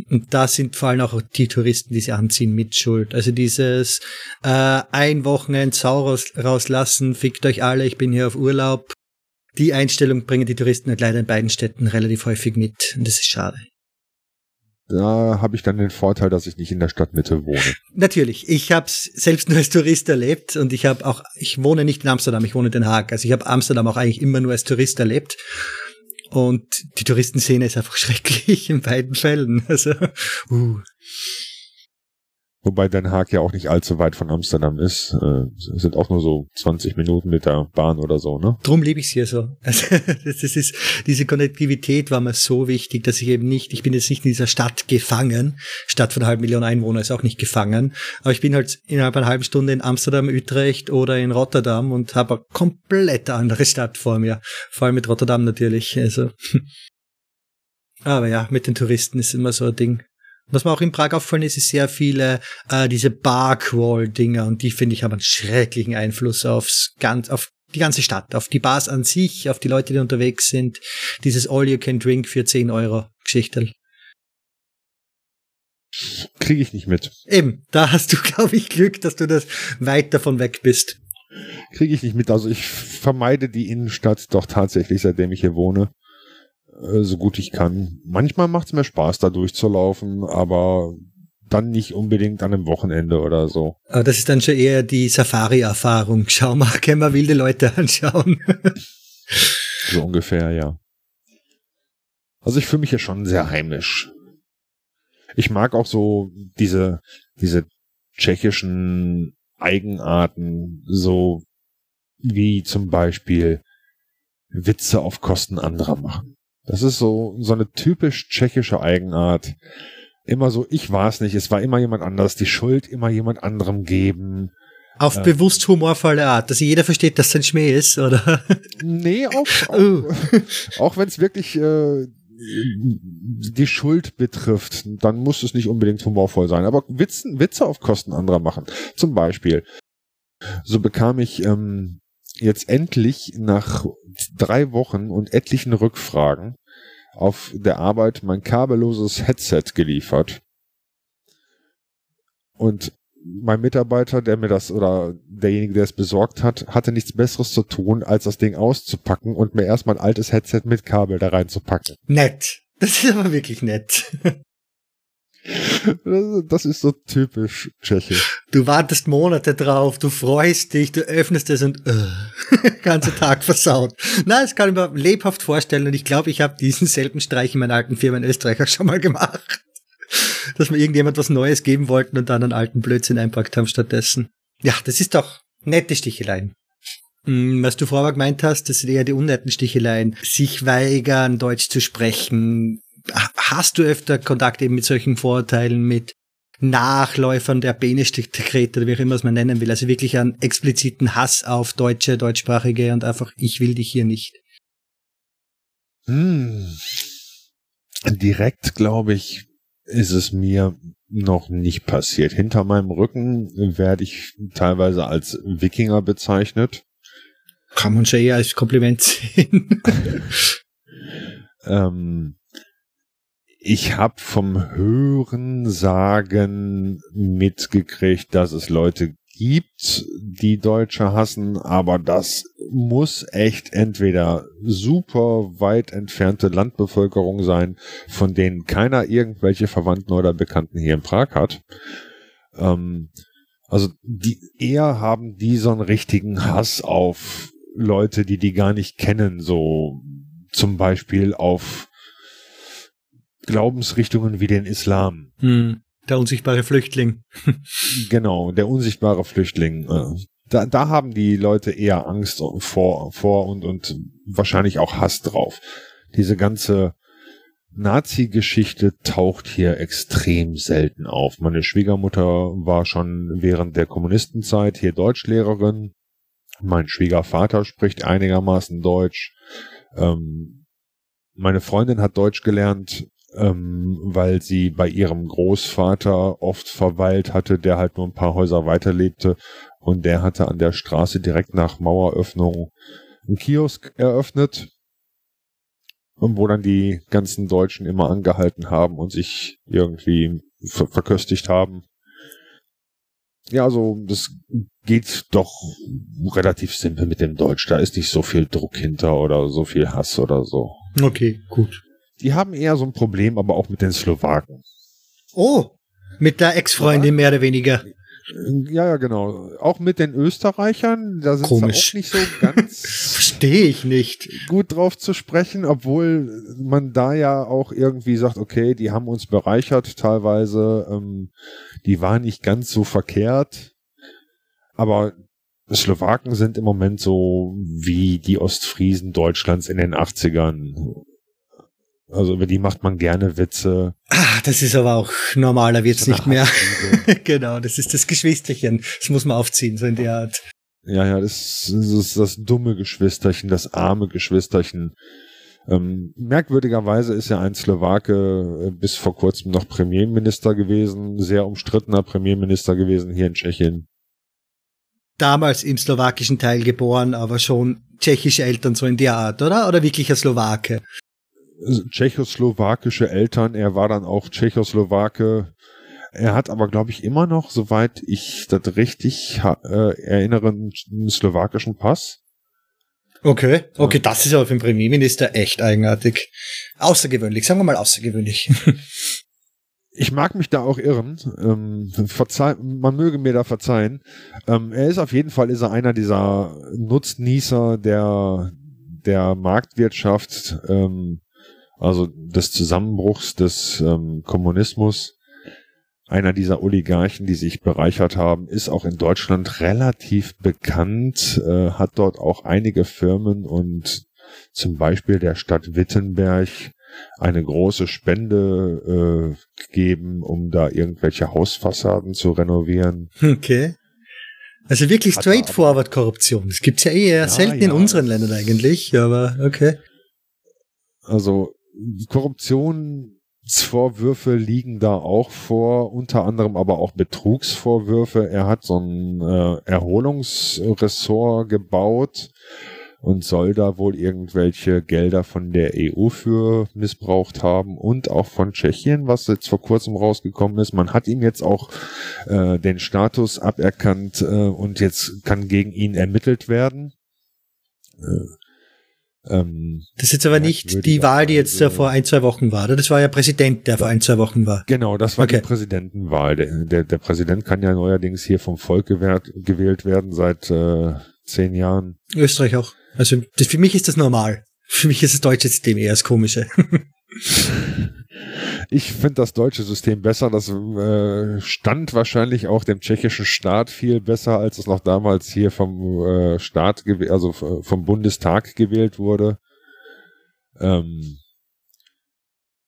Und da sind vor allem auch die Touristen, die sie anziehen, mit Schuld. Also dieses äh, ein Wochenend Sau raus, rauslassen, fickt euch alle, ich bin hier auf Urlaub. Die Einstellung bringen die Touristen halt leider in beiden Städten relativ häufig mit. Und das ist schade. Da habe ich dann den Vorteil, dass ich nicht in der Stadtmitte wohne. Natürlich, ich habe es selbst nur als Tourist erlebt und ich habe auch, ich wohne nicht in Amsterdam, ich wohne in Den Haag. Also ich habe Amsterdam auch eigentlich immer nur als Tourist erlebt. Und die Touristenszene ist einfach (laughs) schrecklich in beiden Fällen. Also, uh. Wobei Den Haag ja auch nicht allzu weit von Amsterdam ist. Äh, sind auch nur so 20 Minuten mit der Bahn oder so, ne? Drum liebe ich es hier so. (laughs) Also, das ist, diese Konnektivität war mir so wichtig, dass ich eben nicht, ich bin jetzt nicht in dieser Stadt gefangen. Stadt von einer halben Million Einwohner ist auch nicht gefangen. Aber ich bin halt innerhalb einer halben Stunde in Amsterdam, Utrecht oder in Rotterdam und habe eine komplett andere Stadt vor mir. Vor allem mit Rotterdam natürlich. Also. (laughs) Aber ja, mit den Touristen ist immer so ein Ding. Was mir auch in Prag auffallen ist, ist sehr viele äh, diese Barcrawl-Dinger und die finde ich haben einen schrecklichen Einfluss aufs ganz, auf die ganze Stadt, auf die Bars an sich, auf die Leute, die unterwegs sind. Dieses All You Can Drink für 10 Euro Geschichtel. Kriege ich nicht mit. Eben, da hast du, (laughs) glaube ich, Glück, dass du das weit davon weg bist. Kriege ich nicht mit. Also ich vermeide die Innenstadt doch tatsächlich, seitdem ich hier wohne so gut ich kann. Manchmal macht es mir Spaß, da durchzulaufen, aber dann nicht unbedingt an einem Wochenende oder so. Aber das ist dann schon eher die Safari-Erfahrung. (laughs) Schau mal, können wir wilde Leute anschauen. (laughs) so ungefähr, ja. Also ich fühle mich ja schon sehr heimisch. Ich mag auch so diese, diese tschechischen Eigenarten, so wie zum Beispiel Witze auf Kosten anderer machen. Das ist so, so eine typisch tschechische Eigenart. Immer so, ich war es nicht, es war immer jemand anders, die Schuld immer jemand anderem geben. Auf äh, bewusst humorvolle Art, dass jeder versteht, dass es ein Schmäh ist, oder? Nee, auch, (laughs) auch, uh. (laughs) auch wenn es wirklich äh, die Schuld betrifft, dann muss es nicht unbedingt humorvoll sein. Aber Witzen, Witze auf Kosten anderer machen. Zum Beispiel, so bekam ich ähm, jetzt endlich nach drei Wochen und etlichen Rückfragen auf der Arbeit mein kabelloses Headset geliefert. Und mein Mitarbeiter, der mir das oder derjenige, der es besorgt hat, hatte nichts Besseres zu tun, als das Ding auszupacken und mir erstmal ein altes Headset mit Kabel da reinzupacken. Nett. Das ist aber wirklich nett. (laughs) Das ist so typisch tschechisch. Du wartest Monate drauf, du freust dich, du öffnest es und äh, (laughs) ganze Tag versaut. Na, das kann ich mir lebhaft vorstellen und ich glaube, ich habe diesen selben Streich in meiner alten Firma in Österreich auch schon mal gemacht. Dass wir irgendjemand was Neues geben wollten und dann einen alten Blödsinn einpackt haben stattdessen. Ja, das ist doch nette Sticheleien. Hm, was du vorher gemeint hast, das sind eher die unnetten Sticheleien. Sich weigern, Deutsch zu sprechen, hast du öfter Kontakt eben mit solchen Vorurteilen, mit Nachläufern der Benestikrete oder wie auch immer es man nennen will. Also wirklich einen expliziten Hass auf Deutsche, Deutschsprachige und einfach, ich will dich hier nicht. Hm. Direkt, glaube ich, ist es mir noch nicht passiert. Hinter meinem Rücken werde ich teilweise als Wikinger bezeichnet. Kann man schon eher als Kompliment sehen. (laughs) ähm, ich habe vom Hören sagen mitgekriegt, dass es Leute gibt, die Deutsche hassen, aber das muss echt entweder super weit entfernte Landbevölkerung sein, von denen keiner irgendwelche Verwandten oder Bekannten hier in Prag hat. Ähm, also die eher haben die so einen richtigen Hass auf Leute, die die gar nicht kennen, so zum Beispiel auf Glaubensrichtungen wie den Islam. Hm, der unsichtbare Flüchtling. (laughs) genau, der unsichtbare Flüchtling. Äh, da, da haben die Leute eher Angst vor, vor und, und wahrscheinlich auch Hass drauf. Diese ganze Nazi-Geschichte taucht hier extrem selten auf. Meine Schwiegermutter war schon während der Kommunistenzeit hier Deutschlehrerin. Mein Schwiegervater spricht einigermaßen Deutsch. Ähm, meine Freundin hat Deutsch gelernt, ähm, weil sie bei ihrem Großvater oft verweilt hatte, der halt nur ein paar Häuser weiter lebte und der hatte an der Straße direkt nach Maueröffnung einen Kiosk eröffnet, wo dann die ganzen Deutschen immer angehalten haben und sich irgendwie ver verköstigt haben. Ja, also das geht doch relativ simpel mit dem Deutsch. Da ist nicht so viel Druck hinter oder so viel Hass oder so. Okay, gut. Die haben eher so ein Problem, aber auch mit den Slowaken. Oh, mit der Ex-Freundin mehr oder weniger. Ja, ja, genau. Auch mit den Österreichern, da sind sie auch nicht so ganz (laughs) verstehe ich nicht gut drauf zu sprechen, obwohl man da ja auch irgendwie sagt, okay, die haben uns bereichert teilweise, ähm, die waren nicht ganz so verkehrt, aber Slowaken sind im Moment so wie die Ostfriesen Deutschlands in den 80ern. Also über die macht man gerne Witze. Ah, das ist aber auch normaler wird's nicht mehr. (laughs) genau, das ist das Geschwisterchen. Das muss man aufziehen, so in der Art. Ja, ja, das, ist das dumme Geschwisterchen, das arme Geschwisterchen. Ähm, merkwürdigerweise ist ja ein Slowake äh, bis vor kurzem noch Premierminister gewesen, sehr umstrittener Premierminister gewesen hier in Tschechien. Damals im slowakischen Teil geboren, aber schon tschechische Eltern so in der Art, oder? Oder wirklich ein Slowake? Tschechoslowakische Eltern. Er war dann auch Tschechoslowake. Er hat aber, glaube ich, immer noch, soweit ich das richtig äh, erinnere, einen slowakischen Pass. Okay, okay, das ist aber für den Premierminister echt eigenartig. Außergewöhnlich, sagen wir mal außergewöhnlich. (laughs) (laughs) ich mag mich da auch irren. Ähm, verzeih, man möge mir da verzeihen. Ähm, er ist auf jeden Fall ist er einer dieser Nutznießer der der Marktwirtschaft. Ähm, also des Zusammenbruchs des ähm, Kommunismus. Einer dieser Oligarchen, die sich bereichert haben, ist auch in Deutschland relativ bekannt, äh, hat dort auch einige Firmen und zum Beispiel der Stadt Wittenberg eine große Spende äh, gegeben, um da irgendwelche Hausfassaden zu renovieren. Okay. Also wirklich straightforward Korruption. Das gibt's ja eher ja, selten ja. in unseren Ländern eigentlich, aber okay. Also Korruptionsvorwürfe liegen da auch vor, unter anderem aber auch Betrugsvorwürfe. Er hat so ein äh, Erholungsressort gebaut und soll da wohl irgendwelche Gelder von der EU für missbraucht haben und auch von Tschechien, was jetzt vor kurzem rausgekommen ist. Man hat ihm jetzt auch äh, den Status aberkannt äh, und jetzt kann gegen ihn ermittelt werden. Äh, ähm, das ist jetzt aber nicht die Wahl, die jetzt also, vor ein, zwei Wochen war, oder? Das war ja Präsident, der vor ein, zwei Wochen war. Genau, das war okay. die Präsidentenwahl. Der, der, der, Präsident kann ja neuerdings hier vom Volk gewählt, gewählt werden seit äh, zehn Jahren. Österreich auch. Also das, für mich ist das normal. Für mich ist das deutsche System eher das Komische. (laughs) Ich finde das deutsche System besser. Das äh, stand wahrscheinlich auch dem tschechischen Staat viel besser, als es noch damals hier vom äh, Staat, also vom Bundestag gewählt wurde. Ähm,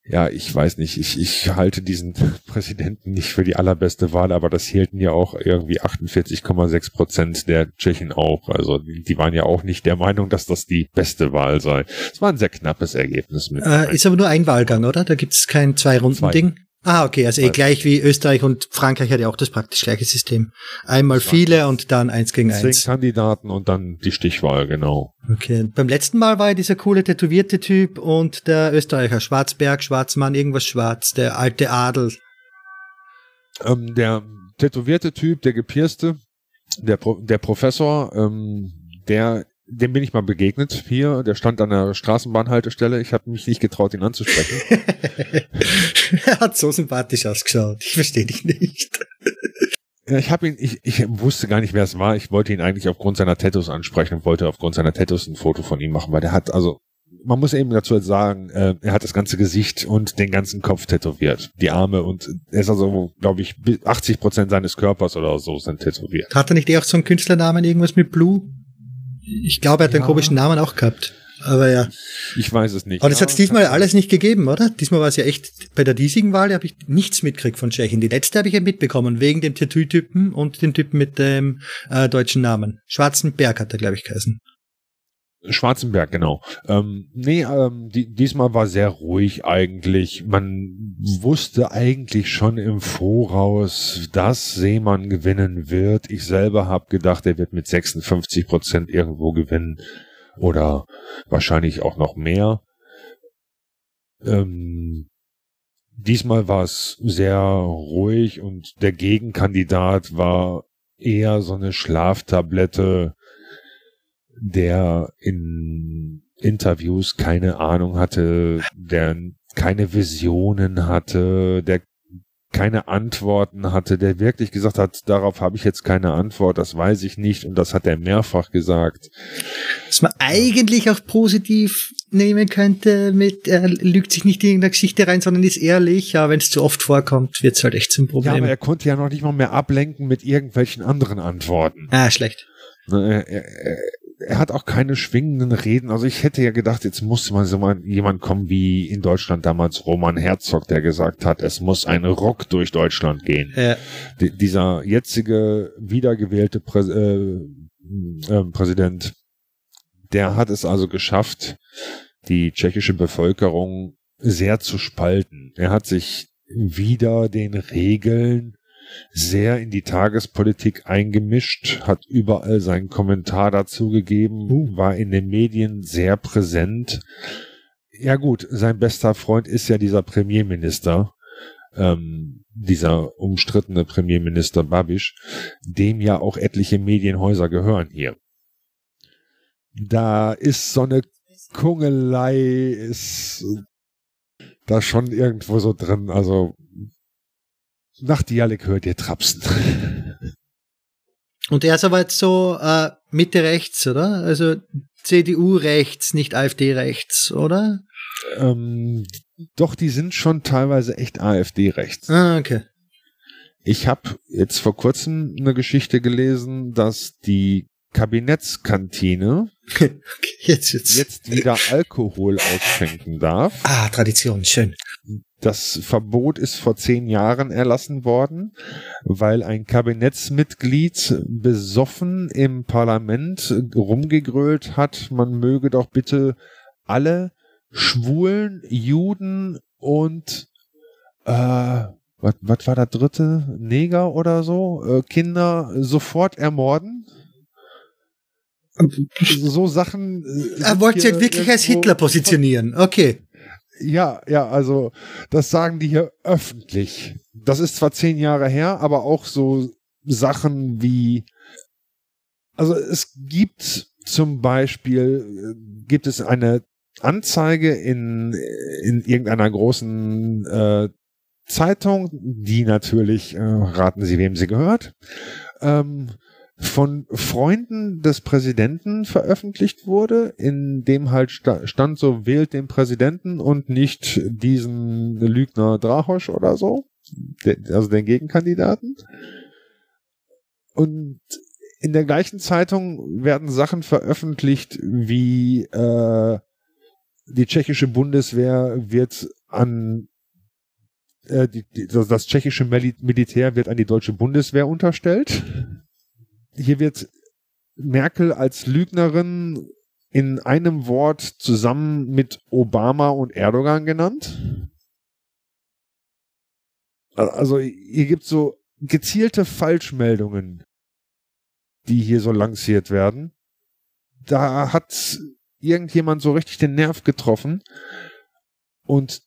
ja, ich weiß nicht, ich, ich halte diesen (laughs) Präsidenten nicht für die allerbeste Wahl, aber das hielten ja auch irgendwie 48,6 Prozent der Tschechen auch. Also die, waren ja auch nicht der Meinung, dass das die beste Wahl sei. Es war ein sehr knappes Ergebnis. Mit äh, ist aber nur ein Wahlgang, oder? Da gibt es kein Zwei-Runden-Ding? Ah, okay, also eh gleich wie Österreich und Frankreich hat ja auch das praktisch gleiche System. Einmal viele und dann eins gegen eins. Zehn Kandidaten und dann die Stichwahl, genau. Okay, beim letzten Mal war ja dieser coole tätowierte Typ und der Österreicher, Schwarzberg, Schwarzmann, irgendwas schwarz, der alte Adel. Ähm, der tätowierte Typ, der gepierste, der, Pro der Professor, ähm, der dem bin ich mal begegnet hier. Der stand an der Straßenbahnhaltestelle. Ich habe mich nicht getraut, ihn anzusprechen. (laughs) er hat so sympathisch ausgeschaut. Ich verstehe dich nicht. Ja, ich habe ihn, ich, ich wusste gar nicht, wer es war. Ich wollte ihn eigentlich aufgrund seiner Tattoos ansprechen und wollte aufgrund seiner Tattoos ein Foto von ihm machen, weil der hat, also man muss eben dazu sagen, äh, er hat das ganze Gesicht und den ganzen Kopf tätowiert. Die Arme und er ist also, glaube ich, 80 Prozent seines Körpers oder so sind tätowiert. Hat er nicht eh auch so einen Künstlernamen, irgendwas mit Blue? Ich glaube, er hat ja. den komischen Namen auch gehabt. Aber ja. Ich weiß es nicht. Aber das hat es diesmal alles nicht gegeben, oder? Diesmal war es ja echt, bei der diesigen Wahl habe ich nichts mitgekriegt von Tschechien. Die letzte habe ich ja mitbekommen, wegen dem Tattoo-Typen und dem Typen mit dem äh, deutschen Namen. Schwarzenberg hat er, glaube ich, geheißen. Schwarzenberg, genau. Ähm, nee, ähm, die, diesmal war sehr ruhig eigentlich. Man wusste eigentlich schon im Voraus, dass Seemann gewinnen wird. Ich selber habe gedacht, er wird mit 56 Prozent irgendwo gewinnen oder wahrscheinlich auch noch mehr. Ähm, diesmal war es sehr ruhig und der Gegenkandidat war eher so eine Schlaftablette, der in Interviews keine Ahnung hatte, der keine Visionen hatte, der keine Antworten hatte, der wirklich gesagt hat, darauf habe ich jetzt keine Antwort, das weiß ich nicht und das hat er mehrfach gesagt. Was man eigentlich auch positiv nehmen könnte mit, er lügt sich nicht in der Geschichte rein, sondern ist ehrlich, aber wenn es zu oft vorkommt, wird es halt echt zum Problem. Ja, aber er konnte ja noch nicht mal mehr ablenken mit irgendwelchen anderen Antworten. Ah, schlecht. Ne, er, er, er hat auch keine schwingenden Reden. Also ich hätte ja gedacht, jetzt muss mal so mal jemand kommen wie in Deutschland damals Roman Herzog, der gesagt hat, es muss ein Rock durch Deutschland gehen. Ja. Dieser jetzige wiedergewählte Prä äh, äh, Präsident, der hat es also geschafft, die tschechische Bevölkerung sehr zu spalten. Er hat sich wieder den Regeln sehr in die Tagespolitik eingemischt, hat überall seinen Kommentar dazu gegeben, war in den Medien sehr präsent. Ja gut, sein bester Freund ist ja dieser Premierminister, ähm, dieser umstrittene Premierminister Babisch, dem ja auch etliche Medienhäuser gehören hier. Da ist so eine Kungelei, ist da schon irgendwo so drin, also nach Dialek hört ihr Trapsen. Und er ist aber jetzt so äh, Mitte rechts, oder? Also CDU rechts, nicht AfD rechts, oder? Ähm, doch, die sind schon teilweise echt AfD rechts. Ah, okay. Ich habe jetzt vor kurzem eine Geschichte gelesen, dass die Kabinettskantine (laughs) jetzt, jetzt. jetzt wieder Alkohol ausschenken darf. Ah, Tradition, schön. Das Verbot ist vor zehn Jahren erlassen worden, weil ein Kabinettsmitglied besoffen im Parlament rumgegrölt hat, man möge doch bitte alle Schwulen, Juden und äh, was, was war der dritte? Neger oder so? Äh, Kinder sofort ermorden? so Sachen. Äh, er wollte sich wirklich als Hitler positionieren. Okay. Ja, ja, also das sagen die hier öffentlich. Das ist zwar zehn Jahre her, aber auch so Sachen wie, also es gibt zum Beispiel, äh, gibt es eine Anzeige in, in irgendeiner großen äh, Zeitung, die natürlich, äh, raten Sie, wem sie gehört, ähm, von Freunden des Präsidenten veröffentlicht wurde, in dem halt stand so, wählt den Präsidenten und nicht diesen Lügner Drahosch oder so, also den Gegenkandidaten. Und in der gleichen Zeitung werden Sachen veröffentlicht, wie äh, die tschechische Bundeswehr wird an äh, die, die, das tschechische Militär wird an die deutsche Bundeswehr unterstellt hier wird Merkel als Lügnerin in einem Wort zusammen mit Obama und Erdogan genannt. Also hier gibt so gezielte Falschmeldungen, die hier so lanciert werden. Da hat irgendjemand so richtig den Nerv getroffen und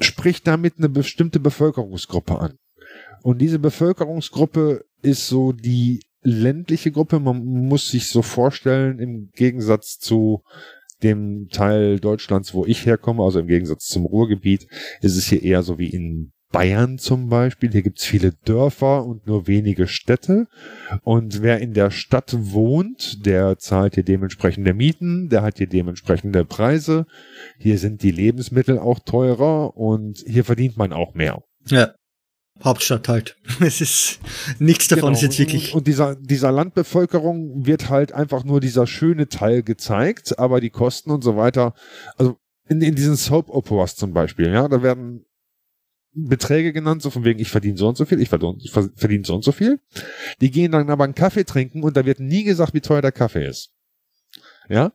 spricht damit eine bestimmte Bevölkerungsgruppe an. Und diese Bevölkerungsgruppe ist so die ländliche Gruppe. Man muss sich so vorstellen, im Gegensatz zu dem Teil Deutschlands, wo ich herkomme, also im Gegensatz zum Ruhrgebiet, ist es hier eher so wie in Bayern zum Beispiel. Hier gibt's viele Dörfer und nur wenige Städte. Und wer in der Stadt wohnt, der zahlt hier dementsprechende Mieten, der hat hier dementsprechende Preise. Hier sind die Lebensmittel auch teurer und hier verdient man auch mehr. Ja. Hauptstadt halt. (laughs) Es ist nichts davon genau. ist jetzt wirklich. Und, dieser, dieser Landbevölkerung wird halt einfach nur dieser schöne Teil gezeigt, aber die Kosten und so weiter, also in, in diesen Soap Operas zum Beispiel, ja, da werden Beträge genannt, so von wegen, ich verdiene so und so viel, ich verdiene so und so viel. Die gehen dann aber einen Kaffee trinken und da wird nie gesagt, wie teuer der Kaffee ist. Ja.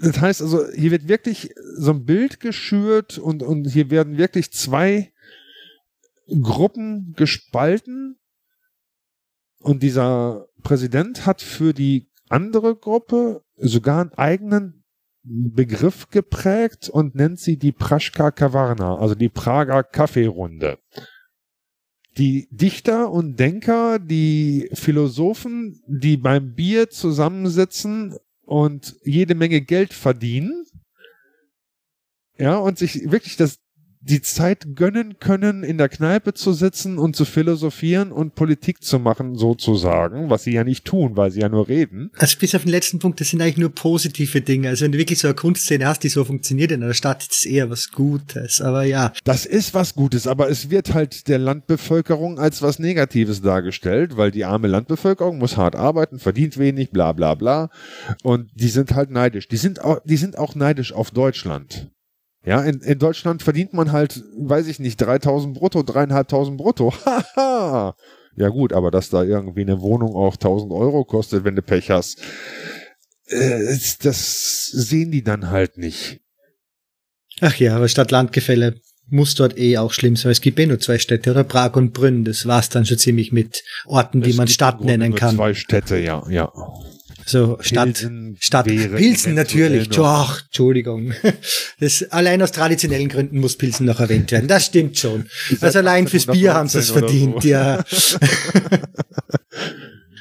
Das heißt also, hier wird wirklich so ein Bild geschürt und, und hier werden wirklich zwei Gruppen gespalten und dieser Präsident hat für die andere Gruppe sogar einen eigenen Begriff geprägt und nennt sie die Praschka Kavarna, also die Prager Kaffeerunde. Die Dichter und Denker, die Philosophen, die beim Bier zusammensitzen und jede Menge Geld verdienen, ja, und sich wirklich das die Zeit gönnen können, in der Kneipe zu sitzen und zu philosophieren und Politik zu machen, sozusagen, was sie ja nicht tun, weil sie ja nur reden. Also bis auf den letzten Punkt, das sind eigentlich nur positive Dinge. Also wenn du wirklich so eine Kunstszene hast, die so funktioniert in einer Stadt, ist es eher was Gutes. Aber ja. Das ist was Gutes, aber es wird halt der Landbevölkerung als was Negatives dargestellt, weil die arme Landbevölkerung muss hart arbeiten, verdient wenig, bla bla bla. Und die sind halt neidisch. Die sind auch, die sind auch neidisch auf Deutschland. Ja, in, in Deutschland verdient man halt, weiß ich nicht, 3000 brutto, dreieinhalbtausend brutto. (laughs) Haha. ja gut, aber dass da irgendwie eine Wohnung auch 1000 Euro kostet, wenn du Pech hast, äh, das sehen die dann halt nicht. Ach ja, aber Stadt-Land-Gefälle muss dort eh auch schlimm sein. Es gibt eh nur zwei Städte, oder Prag und Brünn. Das war's dann schon ziemlich mit Orten, die man Stadt nennen kann. Zwei Städte, ja, ja. So Stadt, Pilsen Stadt, Pilsen natürlich. Ach, Entschuldigung. Das, allein aus traditionellen Gründen muss Pilsen noch erwähnt werden. Das stimmt schon. Also allein fürs Bier haben sie es verdient, so. ja. (laughs)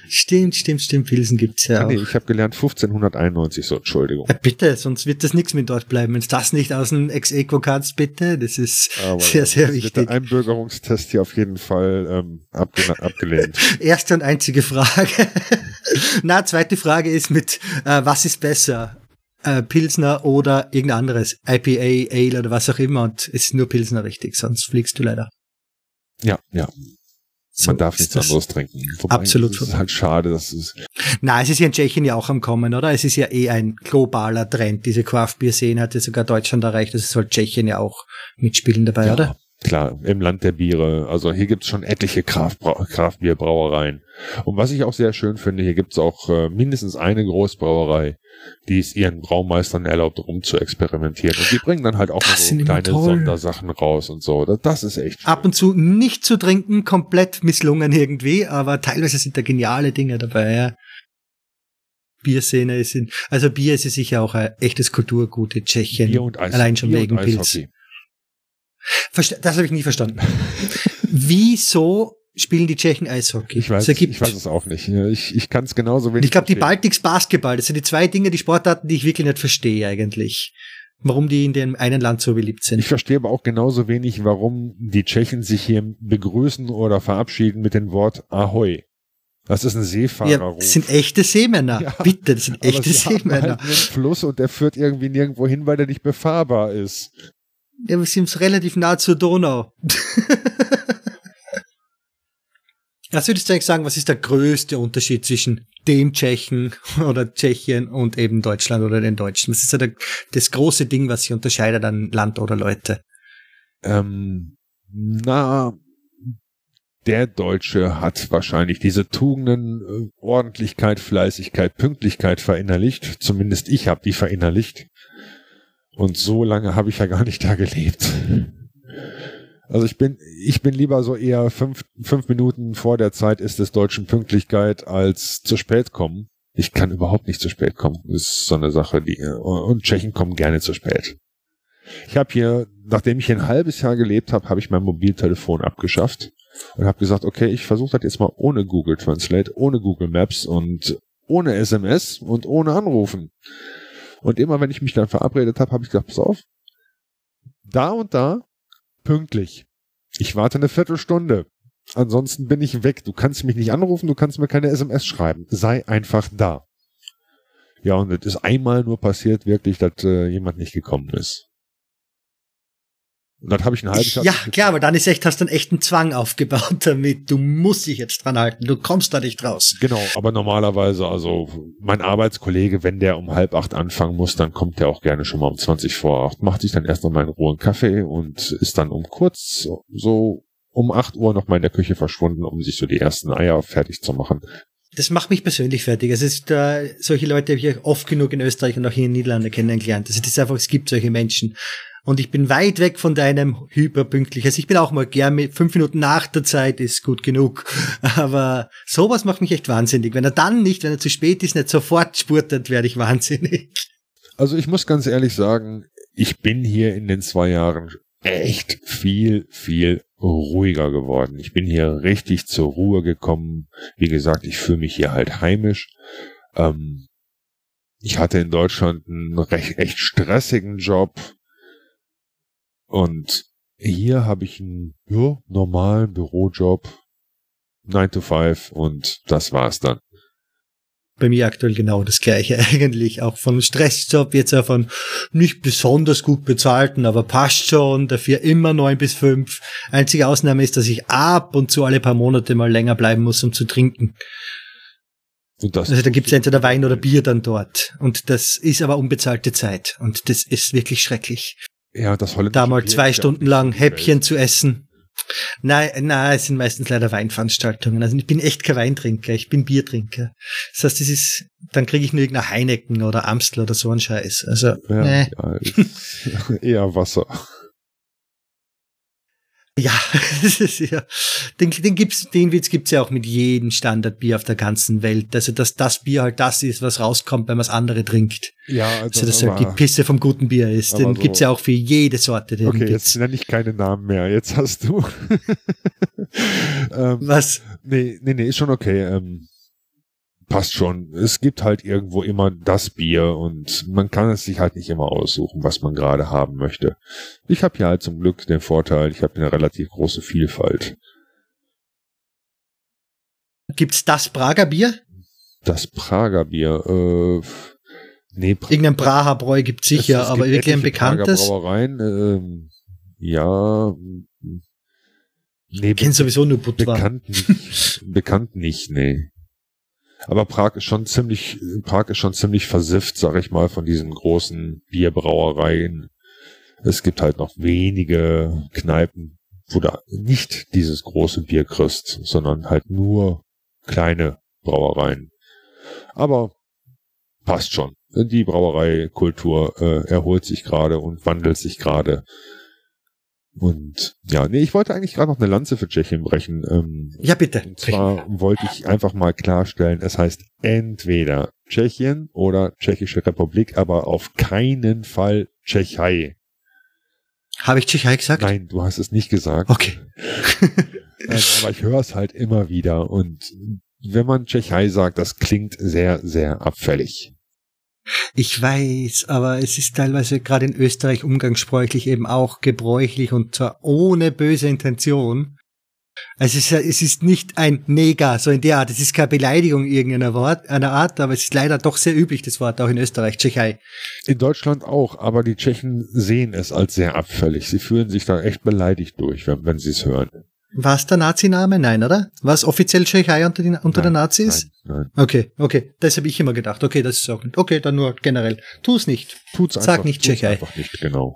Stimmt, stimmt, stimmt. Pilsen gibt's ja auch. Nee, ich habe gelernt 1591, so Entschuldigung. Ja, bitte, sonst wird das nichts mit dort bleiben. Wenn das nicht aus dem Ex-Equo kannst, bitte. Das ist Aber sehr, sehr wichtig. Der Einbürgerungstest hier auf jeden Fall ähm, abge abgelehnt. (laughs) Erste und einzige Frage. (laughs) Na, zweite Frage ist mit, äh, was ist besser? Äh, Pilsner oder irgendein anderes? IPA, Ale oder was auch immer. Und es ist nur Pilsner richtig, sonst fliegst du leider. Ja, ja. Man darf nichts anderes trinken. Wobei, absolut. Das ist halt schade, dass es. Na, es ist ja in Tschechien ja auch am Kommen, oder? Es ist ja eh ein globaler Trend. Diese Craft Beer Szene hat ja sogar Deutschland erreicht. Das soll Tschechien ja auch mitspielen dabei, ja, oder? Klar, im Land der Biere. Also hier gibt's schon etliche Kraftbierbrauereien. Und was ich auch sehr schön finde, hier gibt's auch äh, mindestens eine Großbrauerei, die es ihren Braumeistern erlaubt, rum zu experimentieren. Und die bringen dann halt auch so kleine Sondersachen raus und so. Das, das ist echt schön. Ab und zu nicht zu trinken, komplett misslungen irgendwie, aber teilweise sind da geniale Dinge dabei, ja. Bierszene ist in, also Bier ist sicher auch ein echtes Kulturgut in Tschechien. Bier und Eis, allein schon Bier wegen Pilz. Verste das habe ich nie verstanden. (laughs) Wieso spielen die Tschechen Eishockey? Ich weiß, ich weiß es auch nicht. Ich, ich kann es genauso wenig. Ich glaube, die Baltics Basketball, das sind die zwei Dinge, die Sportarten, die ich wirklich nicht verstehe eigentlich. Warum die in dem einen Land so beliebt sind. Ich verstehe aber auch genauso wenig, warum die Tschechen sich hier begrüßen oder verabschieden mit dem Wort Ahoi. Das ist ein Seefahrer. Ja, das sind echte Seemänner. Ja, Bitte, das sind echte Seemänner. Halt einen Fluss und der führt irgendwie nirgendwo hin, weil der nicht befahrbar ist. Ja, wir sind relativ nah zur Donau. (laughs) Was würdest du eigentlich sagen, was ist der größte Unterschied zwischen dem Tschechen (laughs) oder Tschechien und eben Deutschland oder den Deutschen? Was ist da das große Ding, was sich unterscheidet an Land oder Leute? Ähm, na, der Deutsche hat wahrscheinlich diese Tugenden äh, Ordentlichkeit, Fleißigkeit, Pünktlichkeit verinnerlicht. Zumindest ich habe die verinnerlicht. Und so lange habe ich ja gar nicht da gelebt. Also ich bin, ich bin lieber so eher fünf, fünf Minuten vor der Zeit ist des Deutschen Pünktlichkeit als zu spät kommen. Ich kann überhaupt nicht zu spät kommen. Das ist so eine Sache, die, und Tschechen kommen gerne zu spät. Ich habe hier, nachdem ich ein halbes Jahr gelebt habe, habe ich mein Mobiltelefon abgeschafft. und habe gesagt, okay, ich versuche das jetzt mal ohne Google Translate, ohne Google Maps und ohne SMS und ohne Anrufen. Und immer wenn ich mich dann verabredet habe, habe ich gesagt, pass auf, da und da, pünktlich. Ich warte eine Viertelstunde. Ansonsten bin ich weg. Du kannst mich nicht anrufen, du kannst mir keine SMS schreiben. Sei einfach da. Ja, und es ist einmal nur passiert, wirklich, dass äh, jemand nicht gekommen ist. Und dann habe ich ein halbes Jahr. Ja, klar, aber dann ist echt, hast du einen echten Zwang aufgebaut damit. Du musst dich jetzt dran halten. Du kommst da nicht raus. Genau, aber normalerweise, also mein Arbeitskollege, wenn der um halb acht anfangen muss, dann kommt der auch gerne schon mal um 20 vor acht, macht sich dann erst noch mal einen rohen Kaffee und ist dann um kurz so um acht Uhr noch mal in der Küche verschwunden, um sich so die ersten Eier fertig zu machen. Das macht mich persönlich fertig. Es ist, äh, solche Leute habe ich oft genug in Österreich und auch hier in den Niederlanden kennengelernt. Also das ist einfach, es gibt solche Menschen. Und ich bin weit weg von deinem hyperpünktlich. Also ich bin auch mal gern mit fünf Minuten nach der Zeit ist gut genug. (laughs) Aber sowas macht mich echt wahnsinnig. Wenn er dann nicht, wenn er zu spät ist, nicht sofort spurtet, werde ich wahnsinnig. Also ich muss ganz ehrlich sagen, ich bin hier in den zwei Jahren echt viel, viel ruhiger geworden. Ich bin hier richtig zur Ruhe gekommen. Wie gesagt, ich fühle mich hier halt heimisch. Ähm, ich hatte in Deutschland einen recht, echt stressigen Job und hier habe ich einen ja, normalen Bürojob, 9 to 5 und das war's dann. Bei mir aktuell genau das gleiche (laughs) eigentlich. Auch von Stressjob, jetzt auch von nicht besonders gut bezahlten, aber passt schon, dafür immer neun bis fünf. Einzige Ausnahme ist, dass ich ab und zu alle paar Monate mal länger bleiben muss, um zu trinken. also da gibt's entweder Wein oder Bier dann dort. Und das ist aber unbezahlte Zeit. Und das ist wirklich schrecklich. Ja, das holländische Da mal zwei Stunden lang Häppchen zu essen. Nein, nein, es sind meistens leider Weinveranstaltungen. Also ich bin echt kein Weintrinker, ich bin Biertrinker. Das heißt, das ist, dann kriege ich nur irgendein Heineken oder Amstel oder so ein Scheiß. Also, ja, nee. ja, (laughs) eher Wasser. Ja, (laughs) ja, den, den gibt's, den Witz gibt's ja auch mit jedem Standardbier auf der ganzen Welt. Also, dass das Bier halt das ist, was rauskommt, wenn man andere trinkt. Ja, also, also dass halt die Pisse vom guten Bier ist. Den so, gibt's ja auch für jede Sorte. Den okay, gibt's. jetzt nenne ich keine Namen mehr. Jetzt hast du. (laughs) (laughs) ähm, was? Nee, nee, nee, ist schon okay. Ähm, passt schon. Es gibt halt irgendwo immer das Bier und man kann es sich halt nicht immer aussuchen, was man gerade haben möchte. Ich habe hier halt zum Glück den Vorteil, ich habe eine relativ große Vielfalt. Gibt's das Prager Bier? Das Prager Bier, äh, nee. Pra Irgendein Prager Bräu gibt's sicher, es, es aber gibt wirklich ein bekanntes. Prager Brauereien, äh, ja, Nee, ich kenn sowieso nur Budvar. Bekannt nicht, bekannt nicht, nee. Aber Prag ist schon ziemlich, Prag ist schon ziemlich versifft, sag ich mal, von diesen großen Bierbrauereien. Es gibt halt noch wenige Kneipen, wo du nicht dieses große Bier kriegst, sondern halt nur kleine Brauereien. Aber passt schon. Die Brauereikultur äh, erholt sich gerade und wandelt sich gerade. Und ja, nee, ich wollte eigentlich gerade noch eine Lanze für Tschechien brechen. Ähm, ja, bitte. Und zwar wollte ich einfach mal klarstellen, es heißt entweder Tschechien oder Tschechische Republik, aber auf keinen Fall Tschechei. Habe ich Tschechei gesagt? Nein, du hast es nicht gesagt. Okay. (laughs) ähm, aber ich höre es halt immer wieder und wenn man Tschechei sagt, das klingt sehr, sehr abfällig. Ich weiß, aber es ist teilweise gerade in Österreich umgangssprachlich eben auch gebräuchlich und zwar ohne böse Intention. Also es ist, es ist nicht ein Neger, so in der Art. Es ist keine Beleidigung irgendeiner Wort, einer Art, aber es ist leider doch sehr üblich, das Wort, auch in Österreich, Tschechei. In Deutschland auch, aber die Tschechen sehen es als sehr abfällig. Sie fühlen sich da echt beleidigt durch, wenn, wenn sie es hören. War es der Nazi-Name? Nein, oder? War es offiziell Tschechei unter, den, unter nein, der Nazis? Nein, nein. Okay, okay. Das habe ich immer gedacht. Okay, das ist auch nicht. Okay, dann nur generell. Tu es nicht. Tut's Sag einfach, nicht Tschechei. einfach nicht, genau.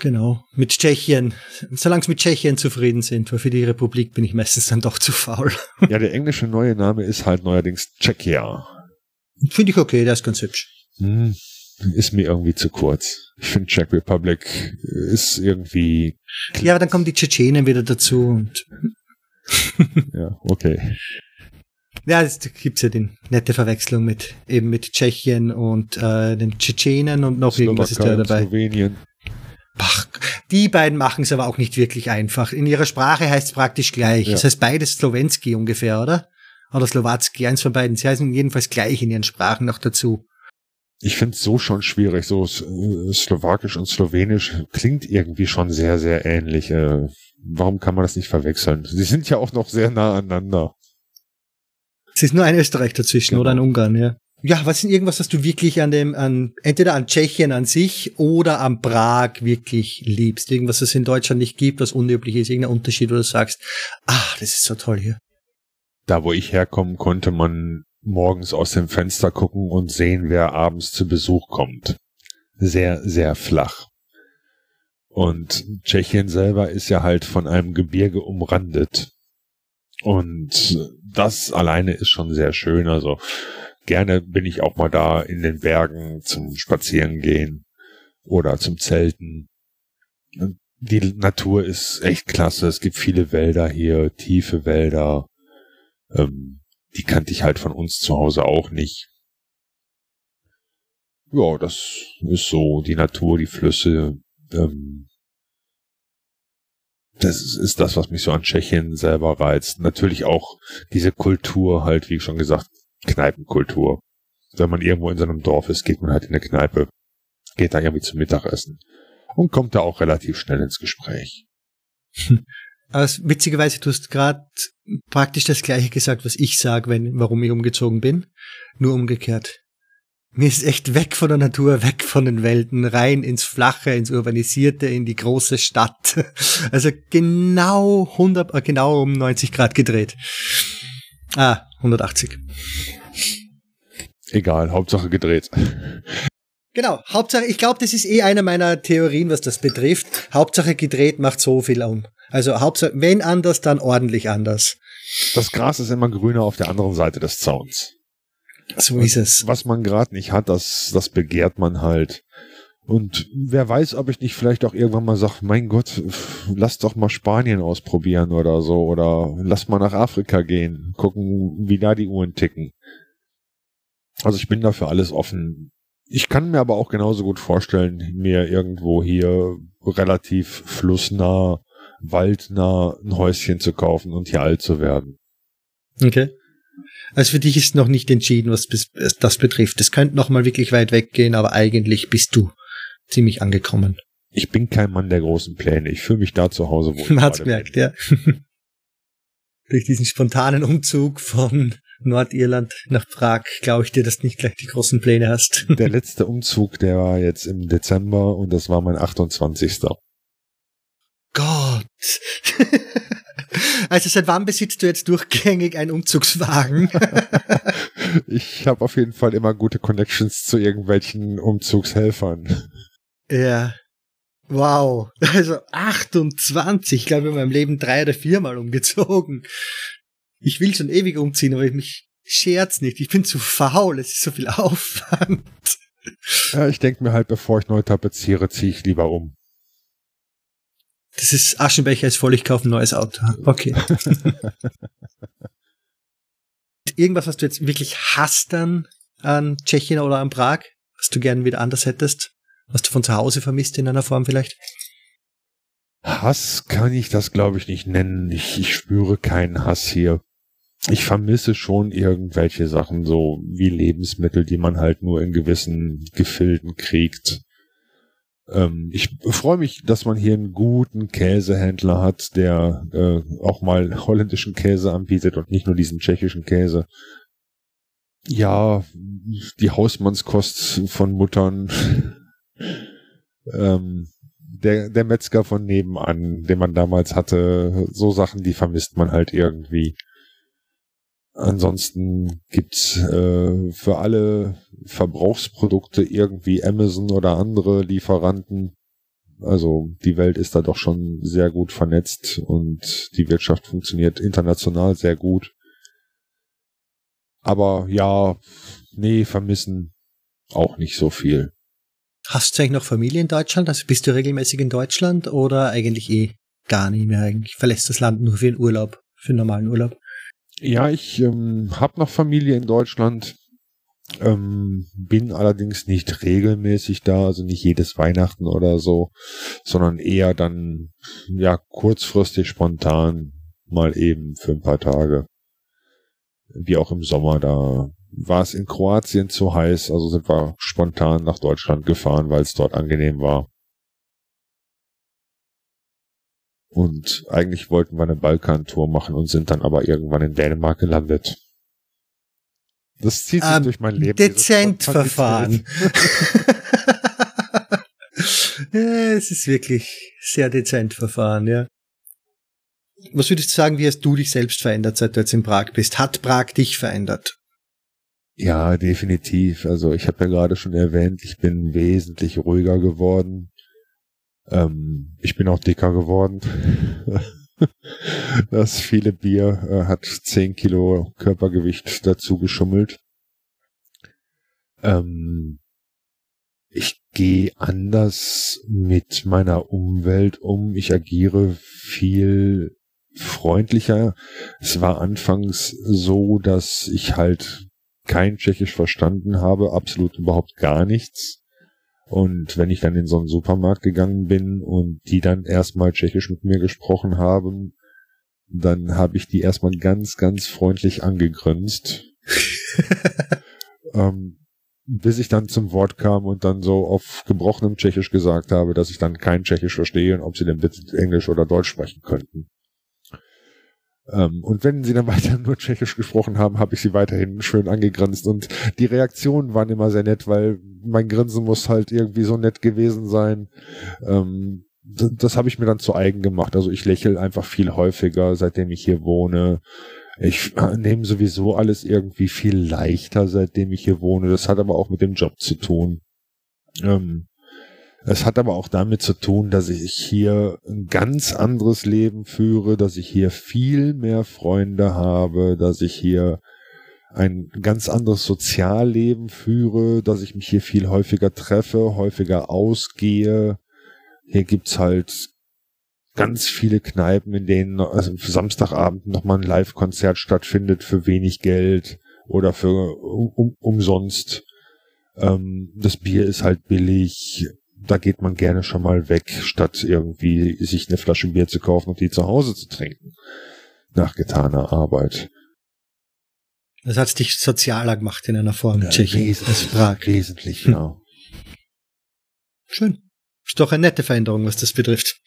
Genau. Mit Tschechien. Solange es mit Tschechien zufrieden sind, weil für die Republik bin ich meistens dann doch zu faul. ja, der englische neue Name ist halt neuerdings Tschechia. Finde ich okay, der ist ganz hübsch. Hm, ist mir irgendwie zu kurz. Ich finde Czech Republic ist irgendwie. Ja, aber dann kommen die Tschetschenen wieder dazu und. (laughs) ja, okay. Ja, es gibt ja die nette Verwechslung mit eben mit Tschechien und äh, den Tschetschenen und noch Slowakei irgendwas ist da dabei. Slowenien. Ach, Die beiden machen es aber auch nicht wirklich einfach. In ihrer Sprache heißt es praktisch gleich. Ja. Das heißt beides Slowenski ungefähr, oder? Oder Slowatski, eins von beiden. Sie heißen jedenfalls gleich in ihren Sprachen noch dazu. Ich finde es so schon schwierig. So äh, Slowakisch und Slowenisch klingt irgendwie schon sehr, sehr ähnlich. Äh, warum kann man das nicht verwechseln? Sie sind ja auch noch sehr nah aneinander. Es ist nur ein Österreich dazwischen genau. oder ein Ungarn, ja. Ja, was ist irgendwas, was du wirklich an dem, an, entweder an Tschechien an sich oder an Prag wirklich liebst? Irgendwas, was es in Deutschland nicht gibt, was unüblich ist, irgendein Unterschied, wo du sagst, ach, das ist so toll hier. Da, wo ich herkommen konnte man morgens aus dem Fenster gucken und sehen, wer abends zu Besuch kommt. Sehr, sehr flach. Und Tschechien selber ist ja halt von einem Gebirge umrandet. Und das alleine ist schon sehr schön. Also gerne bin ich auch mal da in den Bergen zum Spazierengehen oder zum Zelten. Die Natur ist echt klasse. Es gibt viele Wälder hier, tiefe Wälder. Ähm, die kannte ich halt von uns zu Hause auch nicht. Ja, das ist so die Natur, die Flüsse. Ähm, das ist das, was mich so an Tschechien selber reizt. Natürlich auch diese Kultur halt, wie schon gesagt, Kneipenkultur. Wenn man irgendwo in seinem Dorf ist, geht man halt in eine Kneipe, geht da irgendwie zum Mittagessen und kommt da auch relativ schnell ins Gespräch. (laughs) Also, witzigerweise, du hast gerade praktisch das gleiche gesagt, was ich sage, wenn, warum ich umgezogen bin. Nur umgekehrt. Mir ist echt weg von der Natur, weg von den Welten, rein ins Flache, ins Urbanisierte, in die große Stadt. (laughs) Also genau 100, äh, genau um 90 Grad gedreht. Ah, 180. Egal, Hauptsache gedreht. Genau, Hauptsache, ich glaube, das ist eh eine meiner Theorien, was das betrifft. Hauptsache gedreht macht so viel um. Also Hauptsache, wenn anders, dann ordentlich anders. Das Gras ist immer grüner auf der anderen Seite des Zauns. So ist es. Was man gerade nicht hat, das, das begehrt man halt. Und wer weiß, ob ich nicht vielleicht auch irgendwann mal sage, mein Gott, lass doch mal Spanien ausprobieren oder so. Oder lass mal nach Afrika gehen, gucken, wie da die Uhren ticken. Also ich bin dafür alles offen. Ich kann mir aber auch genauso gut vorstellen, mir irgendwo hier relativ flussnah waldnah ein Häuschen zu kaufen und hier alt zu werden. Okay. Also für dich ist noch nicht entschieden, was das betrifft. Es könnte noch mal wirklich weit weggehen, aber eigentlich bist du ziemlich angekommen. Ich bin kein Mann der großen Pläne. Ich fühle mich da zu Hause wohl. (laughs) Man hat's gemerkt, bin. ja. (laughs) Durch diesen spontanen Umzug von Nordirland nach Prag glaube ich dir, dass du nicht gleich die großen Pläne hast. Der letzte Umzug, der war jetzt im Dezember und das war mein 28. Gott. (laughs) also seit wann besitzt du jetzt durchgängig einen Umzugswagen? (laughs) ich habe auf jeden Fall immer gute Connections zu irgendwelchen Umzugshelfern. Ja. Wow. Also 28. Ich glaube, in meinem Leben drei oder viermal umgezogen. Ich will schon ewig umziehen, aber ich mich scherz nicht. Ich bin zu faul. Es ist so viel Aufwand. Ja, ich denke mir halt, bevor ich neu tapeziere, ziehe ich lieber um. Das ist Aschenbecher ist voll, ich kaufe ein neues Auto. Okay. (laughs) Irgendwas, was du jetzt wirklich hast dann an Tschechien oder an Prag, was du gern wieder anders hättest, was du von zu Hause vermisst in einer Form vielleicht? Hass kann ich das, glaube ich, nicht nennen. Ich, ich spüre keinen Hass hier. Ich vermisse schon irgendwelche Sachen, so wie Lebensmittel, die man halt nur in gewissen Gefilden kriegt. Ähm, ich freue mich, dass man hier einen guten Käsehändler hat, der äh, auch mal holländischen Käse anbietet und nicht nur diesen tschechischen Käse. Ja, die Hausmannskost von Muttern. (laughs) ähm, der, der Metzger von nebenan, den man damals hatte, so Sachen, die vermisst man halt irgendwie. Ansonsten gibt's äh, für alle Verbrauchsprodukte irgendwie Amazon oder andere Lieferanten. Also die Welt ist da doch schon sehr gut vernetzt und die Wirtschaft funktioniert international sehr gut. Aber ja, nee, vermissen auch nicht so viel. Hast du eigentlich noch Familie in Deutschland? Also bist du regelmäßig in Deutschland oder eigentlich eh gar nicht mehr eigentlich? Verlässt das Land nur für den Urlaub, für den normalen Urlaub? Ja, ich ähm, habe noch Familie in Deutschland. Ähm, bin allerdings nicht regelmäßig da, also nicht jedes Weihnachten oder so, sondern eher dann ja kurzfristig spontan mal eben für ein paar Tage. Wie auch im Sommer, da war es in Kroatien zu heiß, also sind wir spontan nach Deutschland gefahren, weil es dort angenehm war. Und eigentlich wollten wir eine Balkantour machen und sind dann aber irgendwann in Dänemark gelandet. Das zieht sich ähm, durch mein Leben. Dezent verfahren. (laughs) ja, es ist wirklich sehr dezent verfahren, ja. Was würdest du sagen, wie hast du dich selbst verändert, seit du jetzt in Prag bist? Hat Prag dich verändert? Ja, definitiv. Also ich habe ja gerade schon erwähnt, ich bin wesentlich ruhiger geworden. Ähm, ich bin auch dicker geworden. (laughs) das viele Bier äh, hat 10 Kilo Körpergewicht dazu geschummelt. Ähm, ich gehe anders mit meiner Umwelt um. Ich agiere viel freundlicher. Es war anfangs so, dass ich halt kein Tschechisch verstanden habe, absolut überhaupt gar nichts. Und wenn ich dann in so einen Supermarkt gegangen bin und die dann erstmal Tschechisch mit mir gesprochen haben, dann habe ich die erstmal ganz, ganz freundlich angegrinst. (laughs) ähm, bis ich dann zum Wort kam und dann so auf gebrochenem Tschechisch gesagt habe, dass ich dann kein Tschechisch verstehe und ob sie denn bitte Englisch oder Deutsch sprechen könnten. Ähm, und wenn sie dann (laughs) weiter nur Tschechisch gesprochen haben, habe ich sie weiterhin schön angegrinst. Und die Reaktionen waren immer sehr nett, weil mein Grinsen muss halt irgendwie so nett gewesen sein. Ähm, das, das habe ich mir dann zu eigen gemacht. Also ich lächle einfach viel häufiger, seitdem ich hier wohne. Ich nehme sowieso alles irgendwie viel leichter, seitdem ich hier wohne. Das hat aber auch mit dem Job zu tun. Ähm, es hat aber auch damit zu tun, dass ich hier ein ganz anderes Leben führe, dass ich hier viel mehr Freunde habe, dass ich hier ein ganz anderes Sozialleben führe, dass ich mich hier viel häufiger treffe, häufiger ausgehe. Hier gibt's halt ganz viele Kneipen, in denen also Samstagabend nochmal ein Live-Konzert stattfindet für wenig Geld oder für um, umsonst. Ähm, das Bier ist halt billig da geht man gerne schon mal weg, statt irgendwie sich eine Flasche Bier zu kaufen und die zu Hause zu trinken. Nach getaner Arbeit. Das hat dich sozialer gemacht in einer Form, ja, Tschechien. Wesentlich, Prag. wesentlich, hm. ja. Schön. Ist doch eine nette Veränderung, was das betrifft.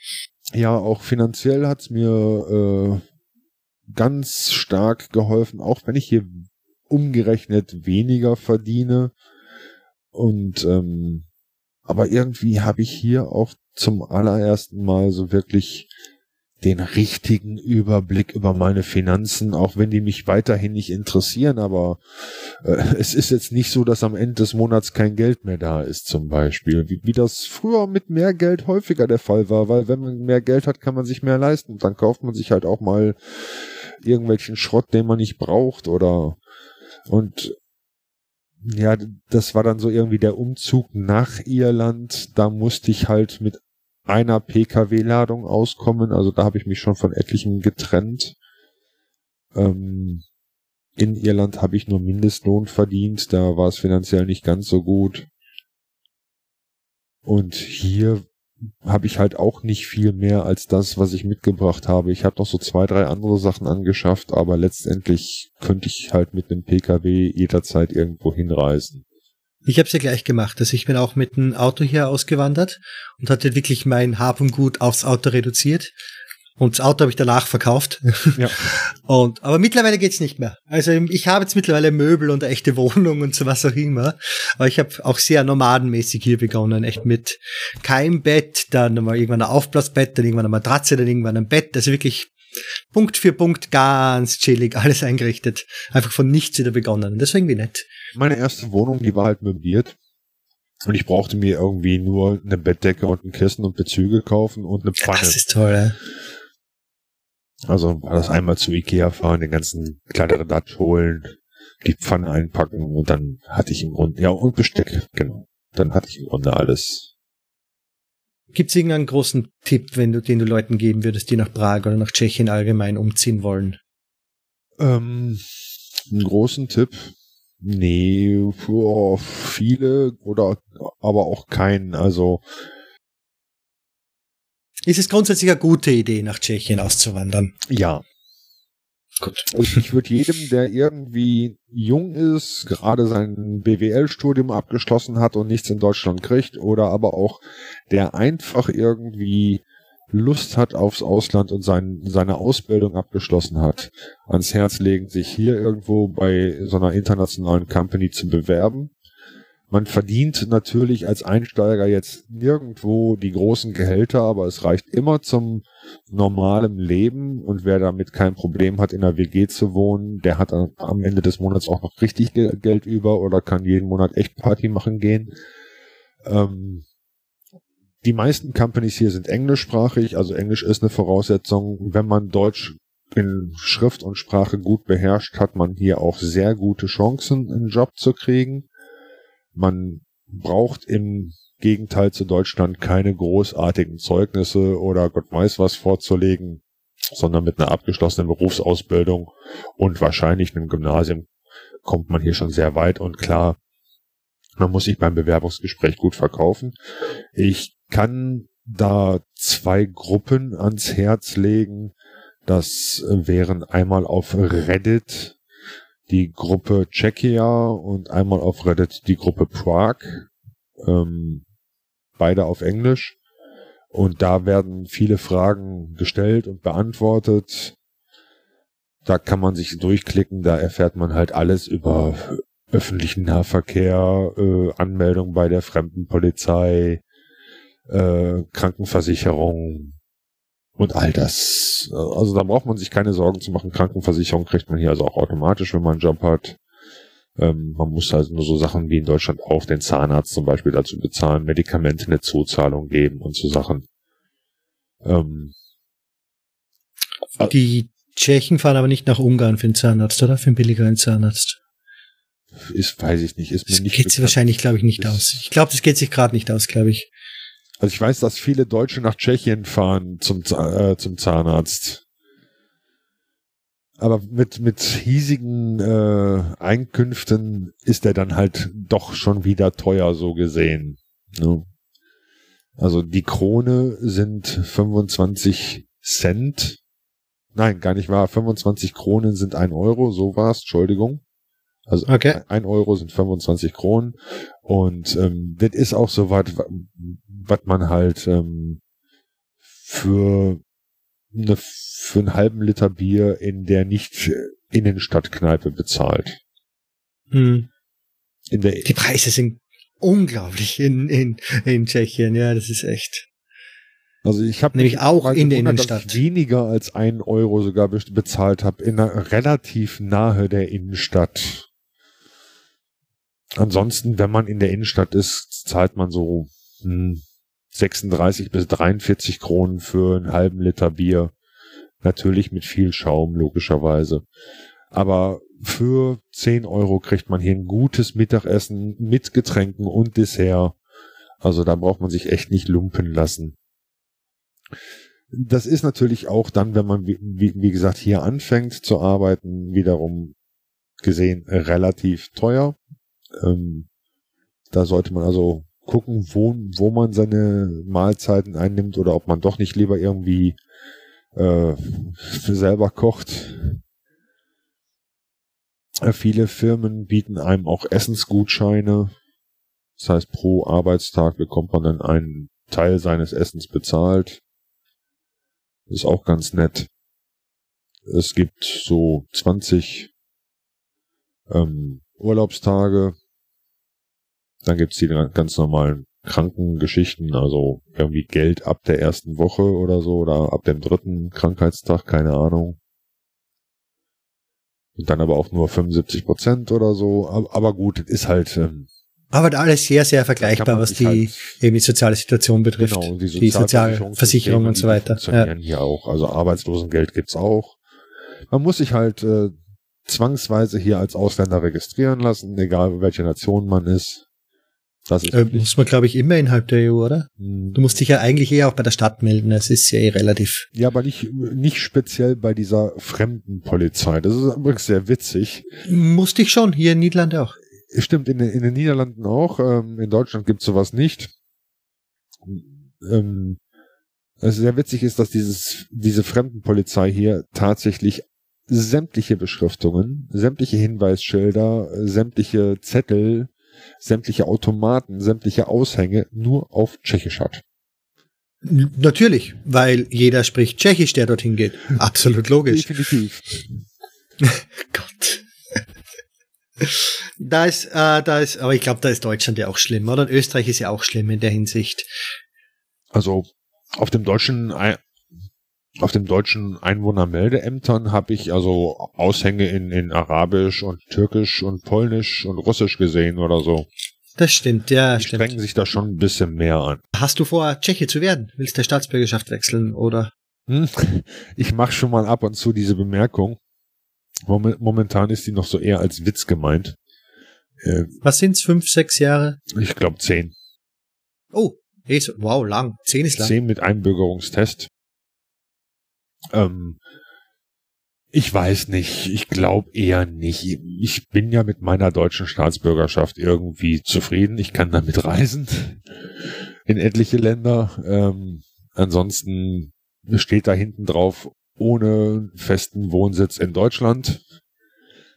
Ja, auch finanziell hat's mir äh, ganz stark geholfen, auch wenn ich hier umgerechnet weniger verdiene. Und ähm, aber irgendwie habe ich hier auch zum allerersten Mal so wirklich den richtigen Überblick über meine Finanzen, auch wenn die mich weiterhin nicht interessieren, aber äh, es ist jetzt nicht so, dass am Ende des Monats kein Geld mehr da ist, zum Beispiel, wie, wie das früher mit mehr Geld häufiger der Fall war, weil wenn man mehr Geld hat, kann man sich mehr leisten. Und dann kauft man sich halt auch mal irgendwelchen Schrott, den man nicht braucht oder und ja, das war dann so irgendwie der Umzug nach Irland. Da musste ich halt mit einer Pkw-Ladung auskommen. Also da habe ich mich schon von etlichen getrennt. Ähm, in Irland habe ich nur Mindestlohn verdient. Da war es finanziell nicht ganz so gut. Und hier habe ich halt auch nicht viel mehr als das, was ich mitgebracht habe. Ich habe noch so zwei, drei andere Sachen angeschafft, aber letztendlich könnte ich halt mit einem PKW jederzeit irgendwo hinreisen. Ich habe es ja gleich gemacht. Also ich bin auch mit einem Auto hier ausgewandert und hatte wirklich mein Hab und Gut aufs Auto reduziert. Und das Auto habe ich danach verkauft. Ja. (laughs) Und, aber mittlerweile geht's nicht mehr. Also ich habe jetzt mittlerweile Möbel und eine echte Wohnung und so was auch immer. Aber ich habe auch sehr nomadenmäßig hier begonnen. Echt mit kein Bett, dann mal irgendwann ein Aufblasbett, dann irgendwann eine Matratze, dann irgendwann ein Bett. Also wirklich Punkt für Punkt ganz chillig, alles (laughs) eingerichtet. Einfach von nichts wieder begonnen. Das war irgendwie nett. Meine erste Wohnung, die war halt möbliert. Und ich brauchte mir irgendwie nur eine Bettdecke und ein Kissen und Bezüge kaufen und eine Pfanne. Das ist toll, ja. Also war das einmal zu Ikea fahren, den ganzen kleineren Datsch holen, die Pfanne einpacken und dann hatte ich im Grunde, ja, und Besteck, genau. Dann hatte ich im Grunde alles. Gibt es irgendeinen großen Tipp, wenn du, den du Leuten geben würdest, die nach Prag oder nach Tschechien allgemein umziehen wollen? Ähm, einen großen Tipp. Nee, für viele oder aber auch keinen. Also ist es grundsätzlich eine gute Idee, nach Tschechien auszuwandern? Ja. Gut. Und ich würde jedem, der irgendwie jung ist, gerade sein BWL-Studium abgeschlossen hat und nichts in Deutschland kriegt, oder aber auch der einfach irgendwie Lust hat aufs Ausland und sein, seine Ausbildung abgeschlossen hat, ans Herz legen, sich hier irgendwo bei so einer internationalen Company zu bewerben man verdient natürlich als Einsteiger jetzt nirgendwo die großen Gehälter, aber es reicht immer zum normalen Leben und wer damit kein Problem hat, in der WG zu wohnen, der hat am Ende des Monats auch noch richtig Geld über oder kann jeden Monat echt Party machen gehen. Ähm, die meisten Companies hier sind englischsprachig, also Englisch ist eine Voraussetzung. Wenn man Deutsch in Schrift und Sprache gut beherrscht, hat man hier auch sehr gute Chancen, einen Job zu kriegen. Man braucht im Gegenteil zu Deutschland keine großartigen Zeugnisse oder Gott weiß was vorzulegen, sondern mit einer abgeschlossenen Berufsausbildung und wahrscheinlich einem Gymnasium kommt man hier schon sehr weit und klar, man muss sich beim Bewerbungsgespräch gut verkaufen. Ich kann da zwei Gruppen ans Herz legen. Das wären einmal auf Reddit die Gruppe Czechia und einmal auf Reddit die Gruppe Prague. Ähm, beide auf Englisch. Und da werden viele Fragen gestellt und beantwortet. Da kann man sich durchklicken, da erfährt man halt alles über öffentlichen Nahverkehr, äh, Anmeldung bei der Fremdenpolizei, äh, Krankenversicherung, und all das. Also da braucht man sich keine Sorgen zu machen. Krankenversicherung kriegt man hier also auch automatisch, wenn man einen Job hat. Ähm, man muss also nur so Sachen wie in Deutschland auch den Zahnarzt zum Beispiel dazu bezahlen, Medikamente eine Zuzahlung geben und so Sachen. Ähm, die Tschechen fahren aber nicht nach Ungarn für den Zahnarzt, oder? Für einen billigeren Zahnarzt. Ist, weiß ich nicht. Ist mir das nicht geht sich wahrscheinlich, glaube ich, nicht aus. Ich glaube, das geht sich gerade nicht aus, glaube ich. Also ich weiß, dass viele Deutsche nach Tschechien fahren zum, äh, zum Zahnarzt. Aber mit, mit hiesigen äh, Einkünften ist der dann halt doch schon wieder teuer, so gesehen. Ne? Also die Krone sind 25 Cent. Nein, gar nicht wahr. 25 Kronen sind ein Euro, so war's, Entschuldigung. Also okay. ein Euro sind 25 Kronen. Und ähm, das ist auch so was, was man halt ähm, für eine, für einen halben Liter Bier in der nicht Innenstadtkneipe bezahlt. Hm. In der Die Preise sind unglaublich in, in, in Tschechien, ja, das ist echt. Also ich habe nämlich auch in der Innenstadt dass ich weniger als einen Euro sogar bezahlt habe in einer relativ nahe der Innenstadt. Ansonsten, wenn man in der Innenstadt ist, zahlt man so hm, 36 bis 43 Kronen für einen halben Liter Bier. Natürlich mit viel Schaum, logischerweise. Aber für 10 Euro kriegt man hier ein gutes Mittagessen mit Getränken und Dessert. Also da braucht man sich echt nicht lumpen lassen. Das ist natürlich auch dann, wenn man, wie, wie gesagt, hier anfängt zu arbeiten, wiederum gesehen relativ teuer. Ähm, da sollte man also gucken, wo, wo man seine Mahlzeiten einnimmt oder ob man doch nicht lieber irgendwie äh, selber kocht. Äh, viele Firmen bieten einem auch Essensgutscheine. Das heißt, pro Arbeitstag bekommt man dann einen Teil seines Essens bezahlt. Ist auch ganz nett. Es gibt so 20 ähm, Urlaubstage dann gibt's die ganz normalen Krankengeschichten, also irgendwie Geld ab der ersten Woche oder so oder ab dem dritten Krankheitstag, keine Ahnung. Und dann aber auch nur 75 Prozent oder so. Aber, gut, ist halt. Ähm, aber alles sehr, sehr vergleichbar, was die halt, eben die soziale Situation betrifft. Genau, die, die Sozialversicherung und so weiter. Funktionieren ja. hier auch. Also Arbeitslosengeld gibt's auch. Man muss sich halt äh, zwangsweise hier als Ausländer registrieren lassen, egal welche Nation man ist. Das ist äh, muss man, glaube ich, immer innerhalb der EU, oder? Hm. Du musst dich ja eigentlich eher auch bei der Stadt melden. Das ist ja eh relativ. Ja, aber nicht, nicht speziell bei dieser fremden Polizei. Das ist übrigens sehr witzig. Musste ich schon, hier in Niederlande auch. Stimmt, in, in den Niederlanden auch. Ähm, in Deutschland gibt es sowas nicht. Ähm, also sehr witzig ist, dass dieses, diese Fremdenpolizei hier tatsächlich sämtliche Beschriftungen, sämtliche Hinweisschilder, sämtliche Zettel, sämtliche Automaten, sämtliche Aushänge nur auf Tschechisch hat. Natürlich, weil jeder spricht Tschechisch, der dorthin geht. (laughs) Absolut logisch. Definitiv. (laughs) Gott. Da ist, äh, da ist, aber ich glaube, da ist Deutschland ja auch schlimm, oder? Und Österreich ist ja auch schlimm in der Hinsicht. Also auf dem deutschen auf dem deutschen Einwohnermeldeämtern habe ich also Aushänge in, in Arabisch und Türkisch und Polnisch und Russisch gesehen oder so. Das stimmt, ja. Die stimmt. strengen sich da schon ein bisschen mehr an. Hast du vor, Tscheche zu werden? Willst du der Staatsbürgerschaft wechseln oder? Hm, (laughs) ich mache schon mal ab und zu diese Bemerkung. Momentan ist die noch so eher als Witz gemeint. Äh, Was sind's? Fünf, sechs Jahre? Ich glaube zehn. Oh, wow, lang. Zehn ist lang. Zehn mit Einbürgerungstest. Ähm, ich weiß nicht. Ich glaube eher nicht. Ich bin ja mit meiner deutschen Staatsbürgerschaft irgendwie zufrieden. Ich kann damit (laughs) reisen in etliche Länder. Ähm, ansonsten steht da hinten drauf ohne festen Wohnsitz in Deutschland.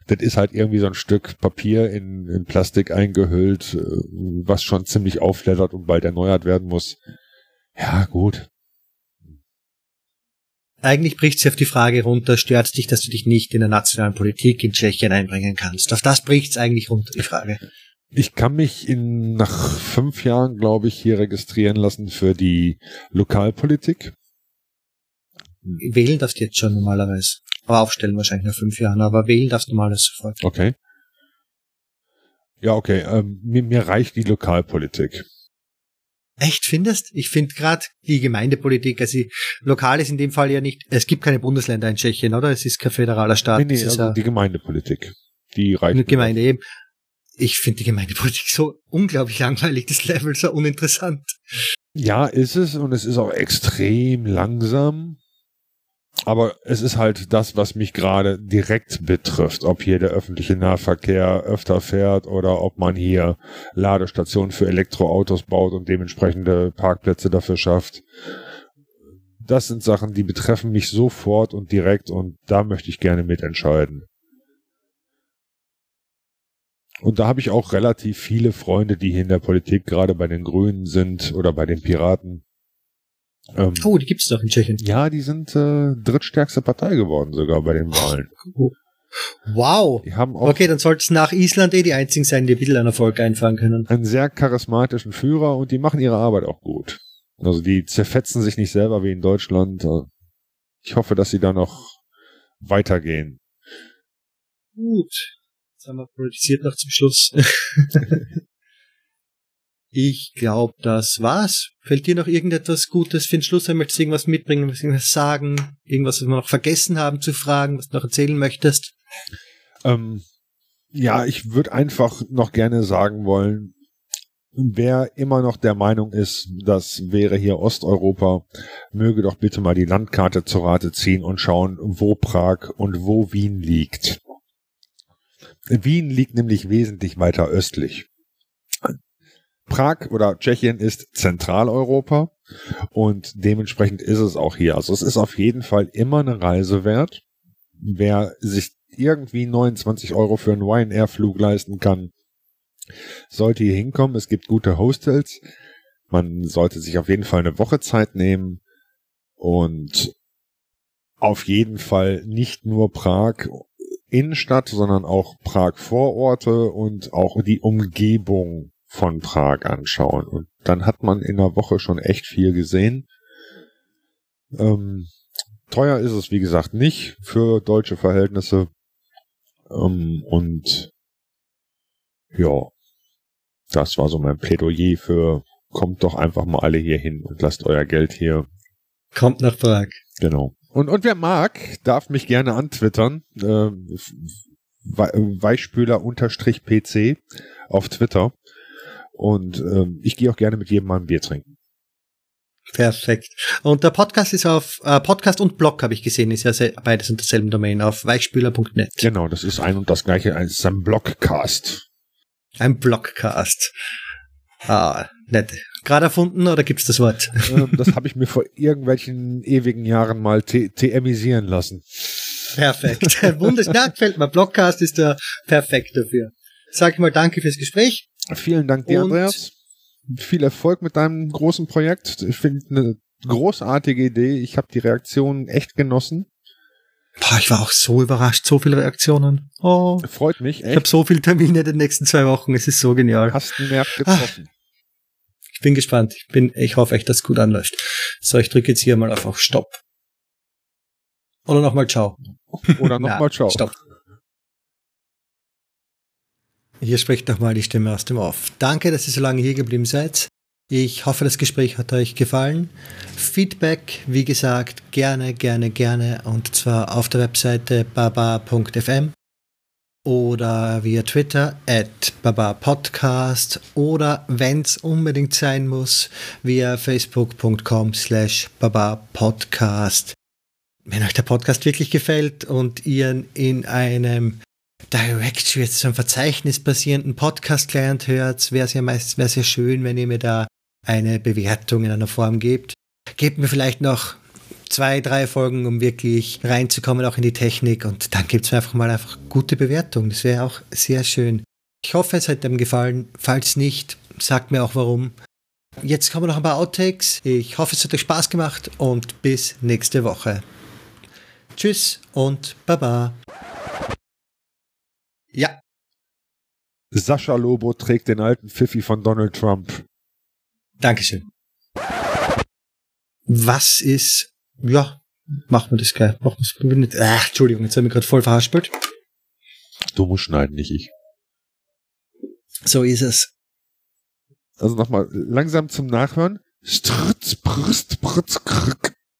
Das ist halt irgendwie so ein Stück Papier in, in Plastik eingehüllt, äh, was schon ziemlich aufflattert und bald erneuert werden muss. Ja, gut. Eigentlich bricht sie auf die Frage runter, stört dich, dass du dich nicht in der nationalen Politik in Tschechien einbringen kannst? Auf das bricht es eigentlich runter, die Frage. Ich kann mich in, nach fünf Jahren, glaube ich, hier registrieren lassen für die Lokalpolitik. Wählen darfst du jetzt schon normalerweise. Aber aufstellen wahrscheinlich nach fünf Jahren, aber wählen darfst du mal alles sofort. Okay. Ja, okay. Ähm, mir, mir reicht die Lokalpolitik. Echt findest? Ich finde gerade die Gemeindepolitik, also lokal ist in dem Fall ja nicht, es gibt keine Bundesländer in Tschechien, oder? Es ist kein föderaler Staat. Nee, nee, also die Gemeindepolitik. Die reicht. Eine Gemeinde eben. Ich finde die Gemeindepolitik so unglaublich langweilig, das Level so uninteressant. Ja, ist es und es ist auch extrem langsam. Aber es ist halt das, was mich gerade direkt betrifft, ob hier der öffentliche Nahverkehr öfter fährt oder ob man hier Ladestationen für Elektroautos baut und dementsprechende Parkplätze dafür schafft. Das sind Sachen, die betreffen mich sofort und direkt und da möchte ich gerne mitentscheiden. Und da habe ich auch relativ viele Freunde, die hier in der Politik gerade bei den Grünen sind oder bei den Piraten. Ähm, oh, die gibt's doch in Tschechien. Ja, die sind äh, drittstärkste Partei geworden sogar bei den Wahlen. Wow. Die haben auch okay, dann sollte es nach Island eh die einzigen sein, die ein bisschen einen Erfolg einfahren können. Einen sehr charismatischen Führer und die machen ihre Arbeit auch gut. Also die zerfetzen sich nicht selber wie in Deutschland. Ich hoffe, dass sie da noch weitergehen. Gut. Jetzt haben wir politisiert noch zum Schluss. (laughs) Ich glaube, das war's. Fällt dir noch irgendetwas Gutes für den Schluss? Möchtest du irgendwas mitbringen, irgendwas sagen? Irgendwas, was wir noch vergessen haben zu fragen, was du noch erzählen möchtest? Ähm, ja, ich würde einfach noch gerne sagen wollen, wer immer noch der Meinung ist, das wäre hier Osteuropa, möge doch bitte mal die Landkarte zur Rate ziehen und schauen, wo Prag und wo Wien liegt. Wien liegt nämlich wesentlich weiter östlich. Prag oder Tschechien ist Zentraleuropa und dementsprechend ist es auch hier. Also es ist auf jeden Fall immer eine Reise wert. Wer sich irgendwie 29 Euro für einen Ryanair-Flug leisten kann, sollte hier hinkommen. Es gibt gute Hostels. Man sollte sich auf jeden Fall eine Woche Zeit nehmen und auf jeden Fall nicht nur Prag Innenstadt, sondern auch Prag Vororte und auch die Umgebung von Prag anschauen. Und dann hat man in der Woche schon echt viel gesehen. Ähm, teuer ist es, wie gesagt, nicht für deutsche Verhältnisse. Ähm, und ja, das war so mein Plädoyer für kommt doch einfach mal alle hier hin und lasst euer Geld hier. Kommt nach Prag. Genau. Und, und wer mag, darf mich gerne antwittern. Äh, Weichspüler-PC auf Twitter. Und ähm, ich gehe auch gerne mit jedem mal ein Bier trinken. Perfekt. Und der Podcast ist auf äh, Podcast und Blog habe ich gesehen, ist ja beides unter derselben Domain auf weichspüler.net. Genau, das ist ein und das gleiche, es ist ein Blogcast. Ein Blogcast. Ah, nett. Gerade erfunden oder gibt's das Wort? Ähm, das habe ich mir vor irgendwelchen ewigen Jahren mal TMisieren lassen. Perfekt. (laughs) Wundersch ja, gefällt mir. Blogcast ist der perfekt dafür. Sag ich mal danke fürs Gespräch. Vielen Dank dir, Andreas. Viel Erfolg mit deinem großen Projekt. Ich finde eine großartige Idee. Ich habe die Reaktionen echt genossen. Boah, ich war auch so überrascht, so viele Reaktionen. Oh, Freut mich. Echt. Ich habe so viele Termine in den nächsten zwei Wochen. Es ist so genial. Hast einen Nerv getroffen. Ich bin gespannt. Ich bin, ich hoffe echt, dass es gut anläuft. So, ich drücke jetzt hier mal auf, auf Stopp. Oder nochmal Ciao. Oder nochmal (laughs) Ciao. Stopp. Hier spricht nochmal die Stimme aus dem Off. Danke, dass ihr so lange hier geblieben seid. Ich hoffe, das Gespräch hat euch gefallen. Feedback, wie gesagt, gerne, gerne, gerne. Und zwar auf der Webseite baba.fm oder via Twitter at babapodcast oder wenn es unbedingt sein muss, via facebook.com slash babapodcast. Wenn euch der Podcast wirklich gefällt und ihr in einem Directory, jetzt so einem Verzeichnis basierenden Podcast-Client hört, wäre es ja meistens wäre sehr schön, wenn ihr mir da eine Bewertung in einer Form gebt. Gebt mir vielleicht noch zwei, drei Folgen, um wirklich reinzukommen, auch in die Technik. Und dann gibt es einfach mal einfach gute Bewertungen. Das wäre auch sehr schön. Ich hoffe, es hat einem gefallen. Falls nicht, sagt mir auch warum. Jetzt kommen noch ein paar Outtakes. Ich hoffe, es hat euch Spaß gemacht und bis nächste Woche. Tschüss und Baba. Ja. Sascha Lobo trägt den alten Pfiffi von Donald Trump. Dankeschön. Was ist, ja, machen wir das geil. Machen. Ach, Entschuldigung, jetzt haben wir gerade voll verhaspelt. Du musst schneiden, nicht ich. So ist es. Also nochmal langsam zum Nachhören. Strutz, Brust, Brutz, krück.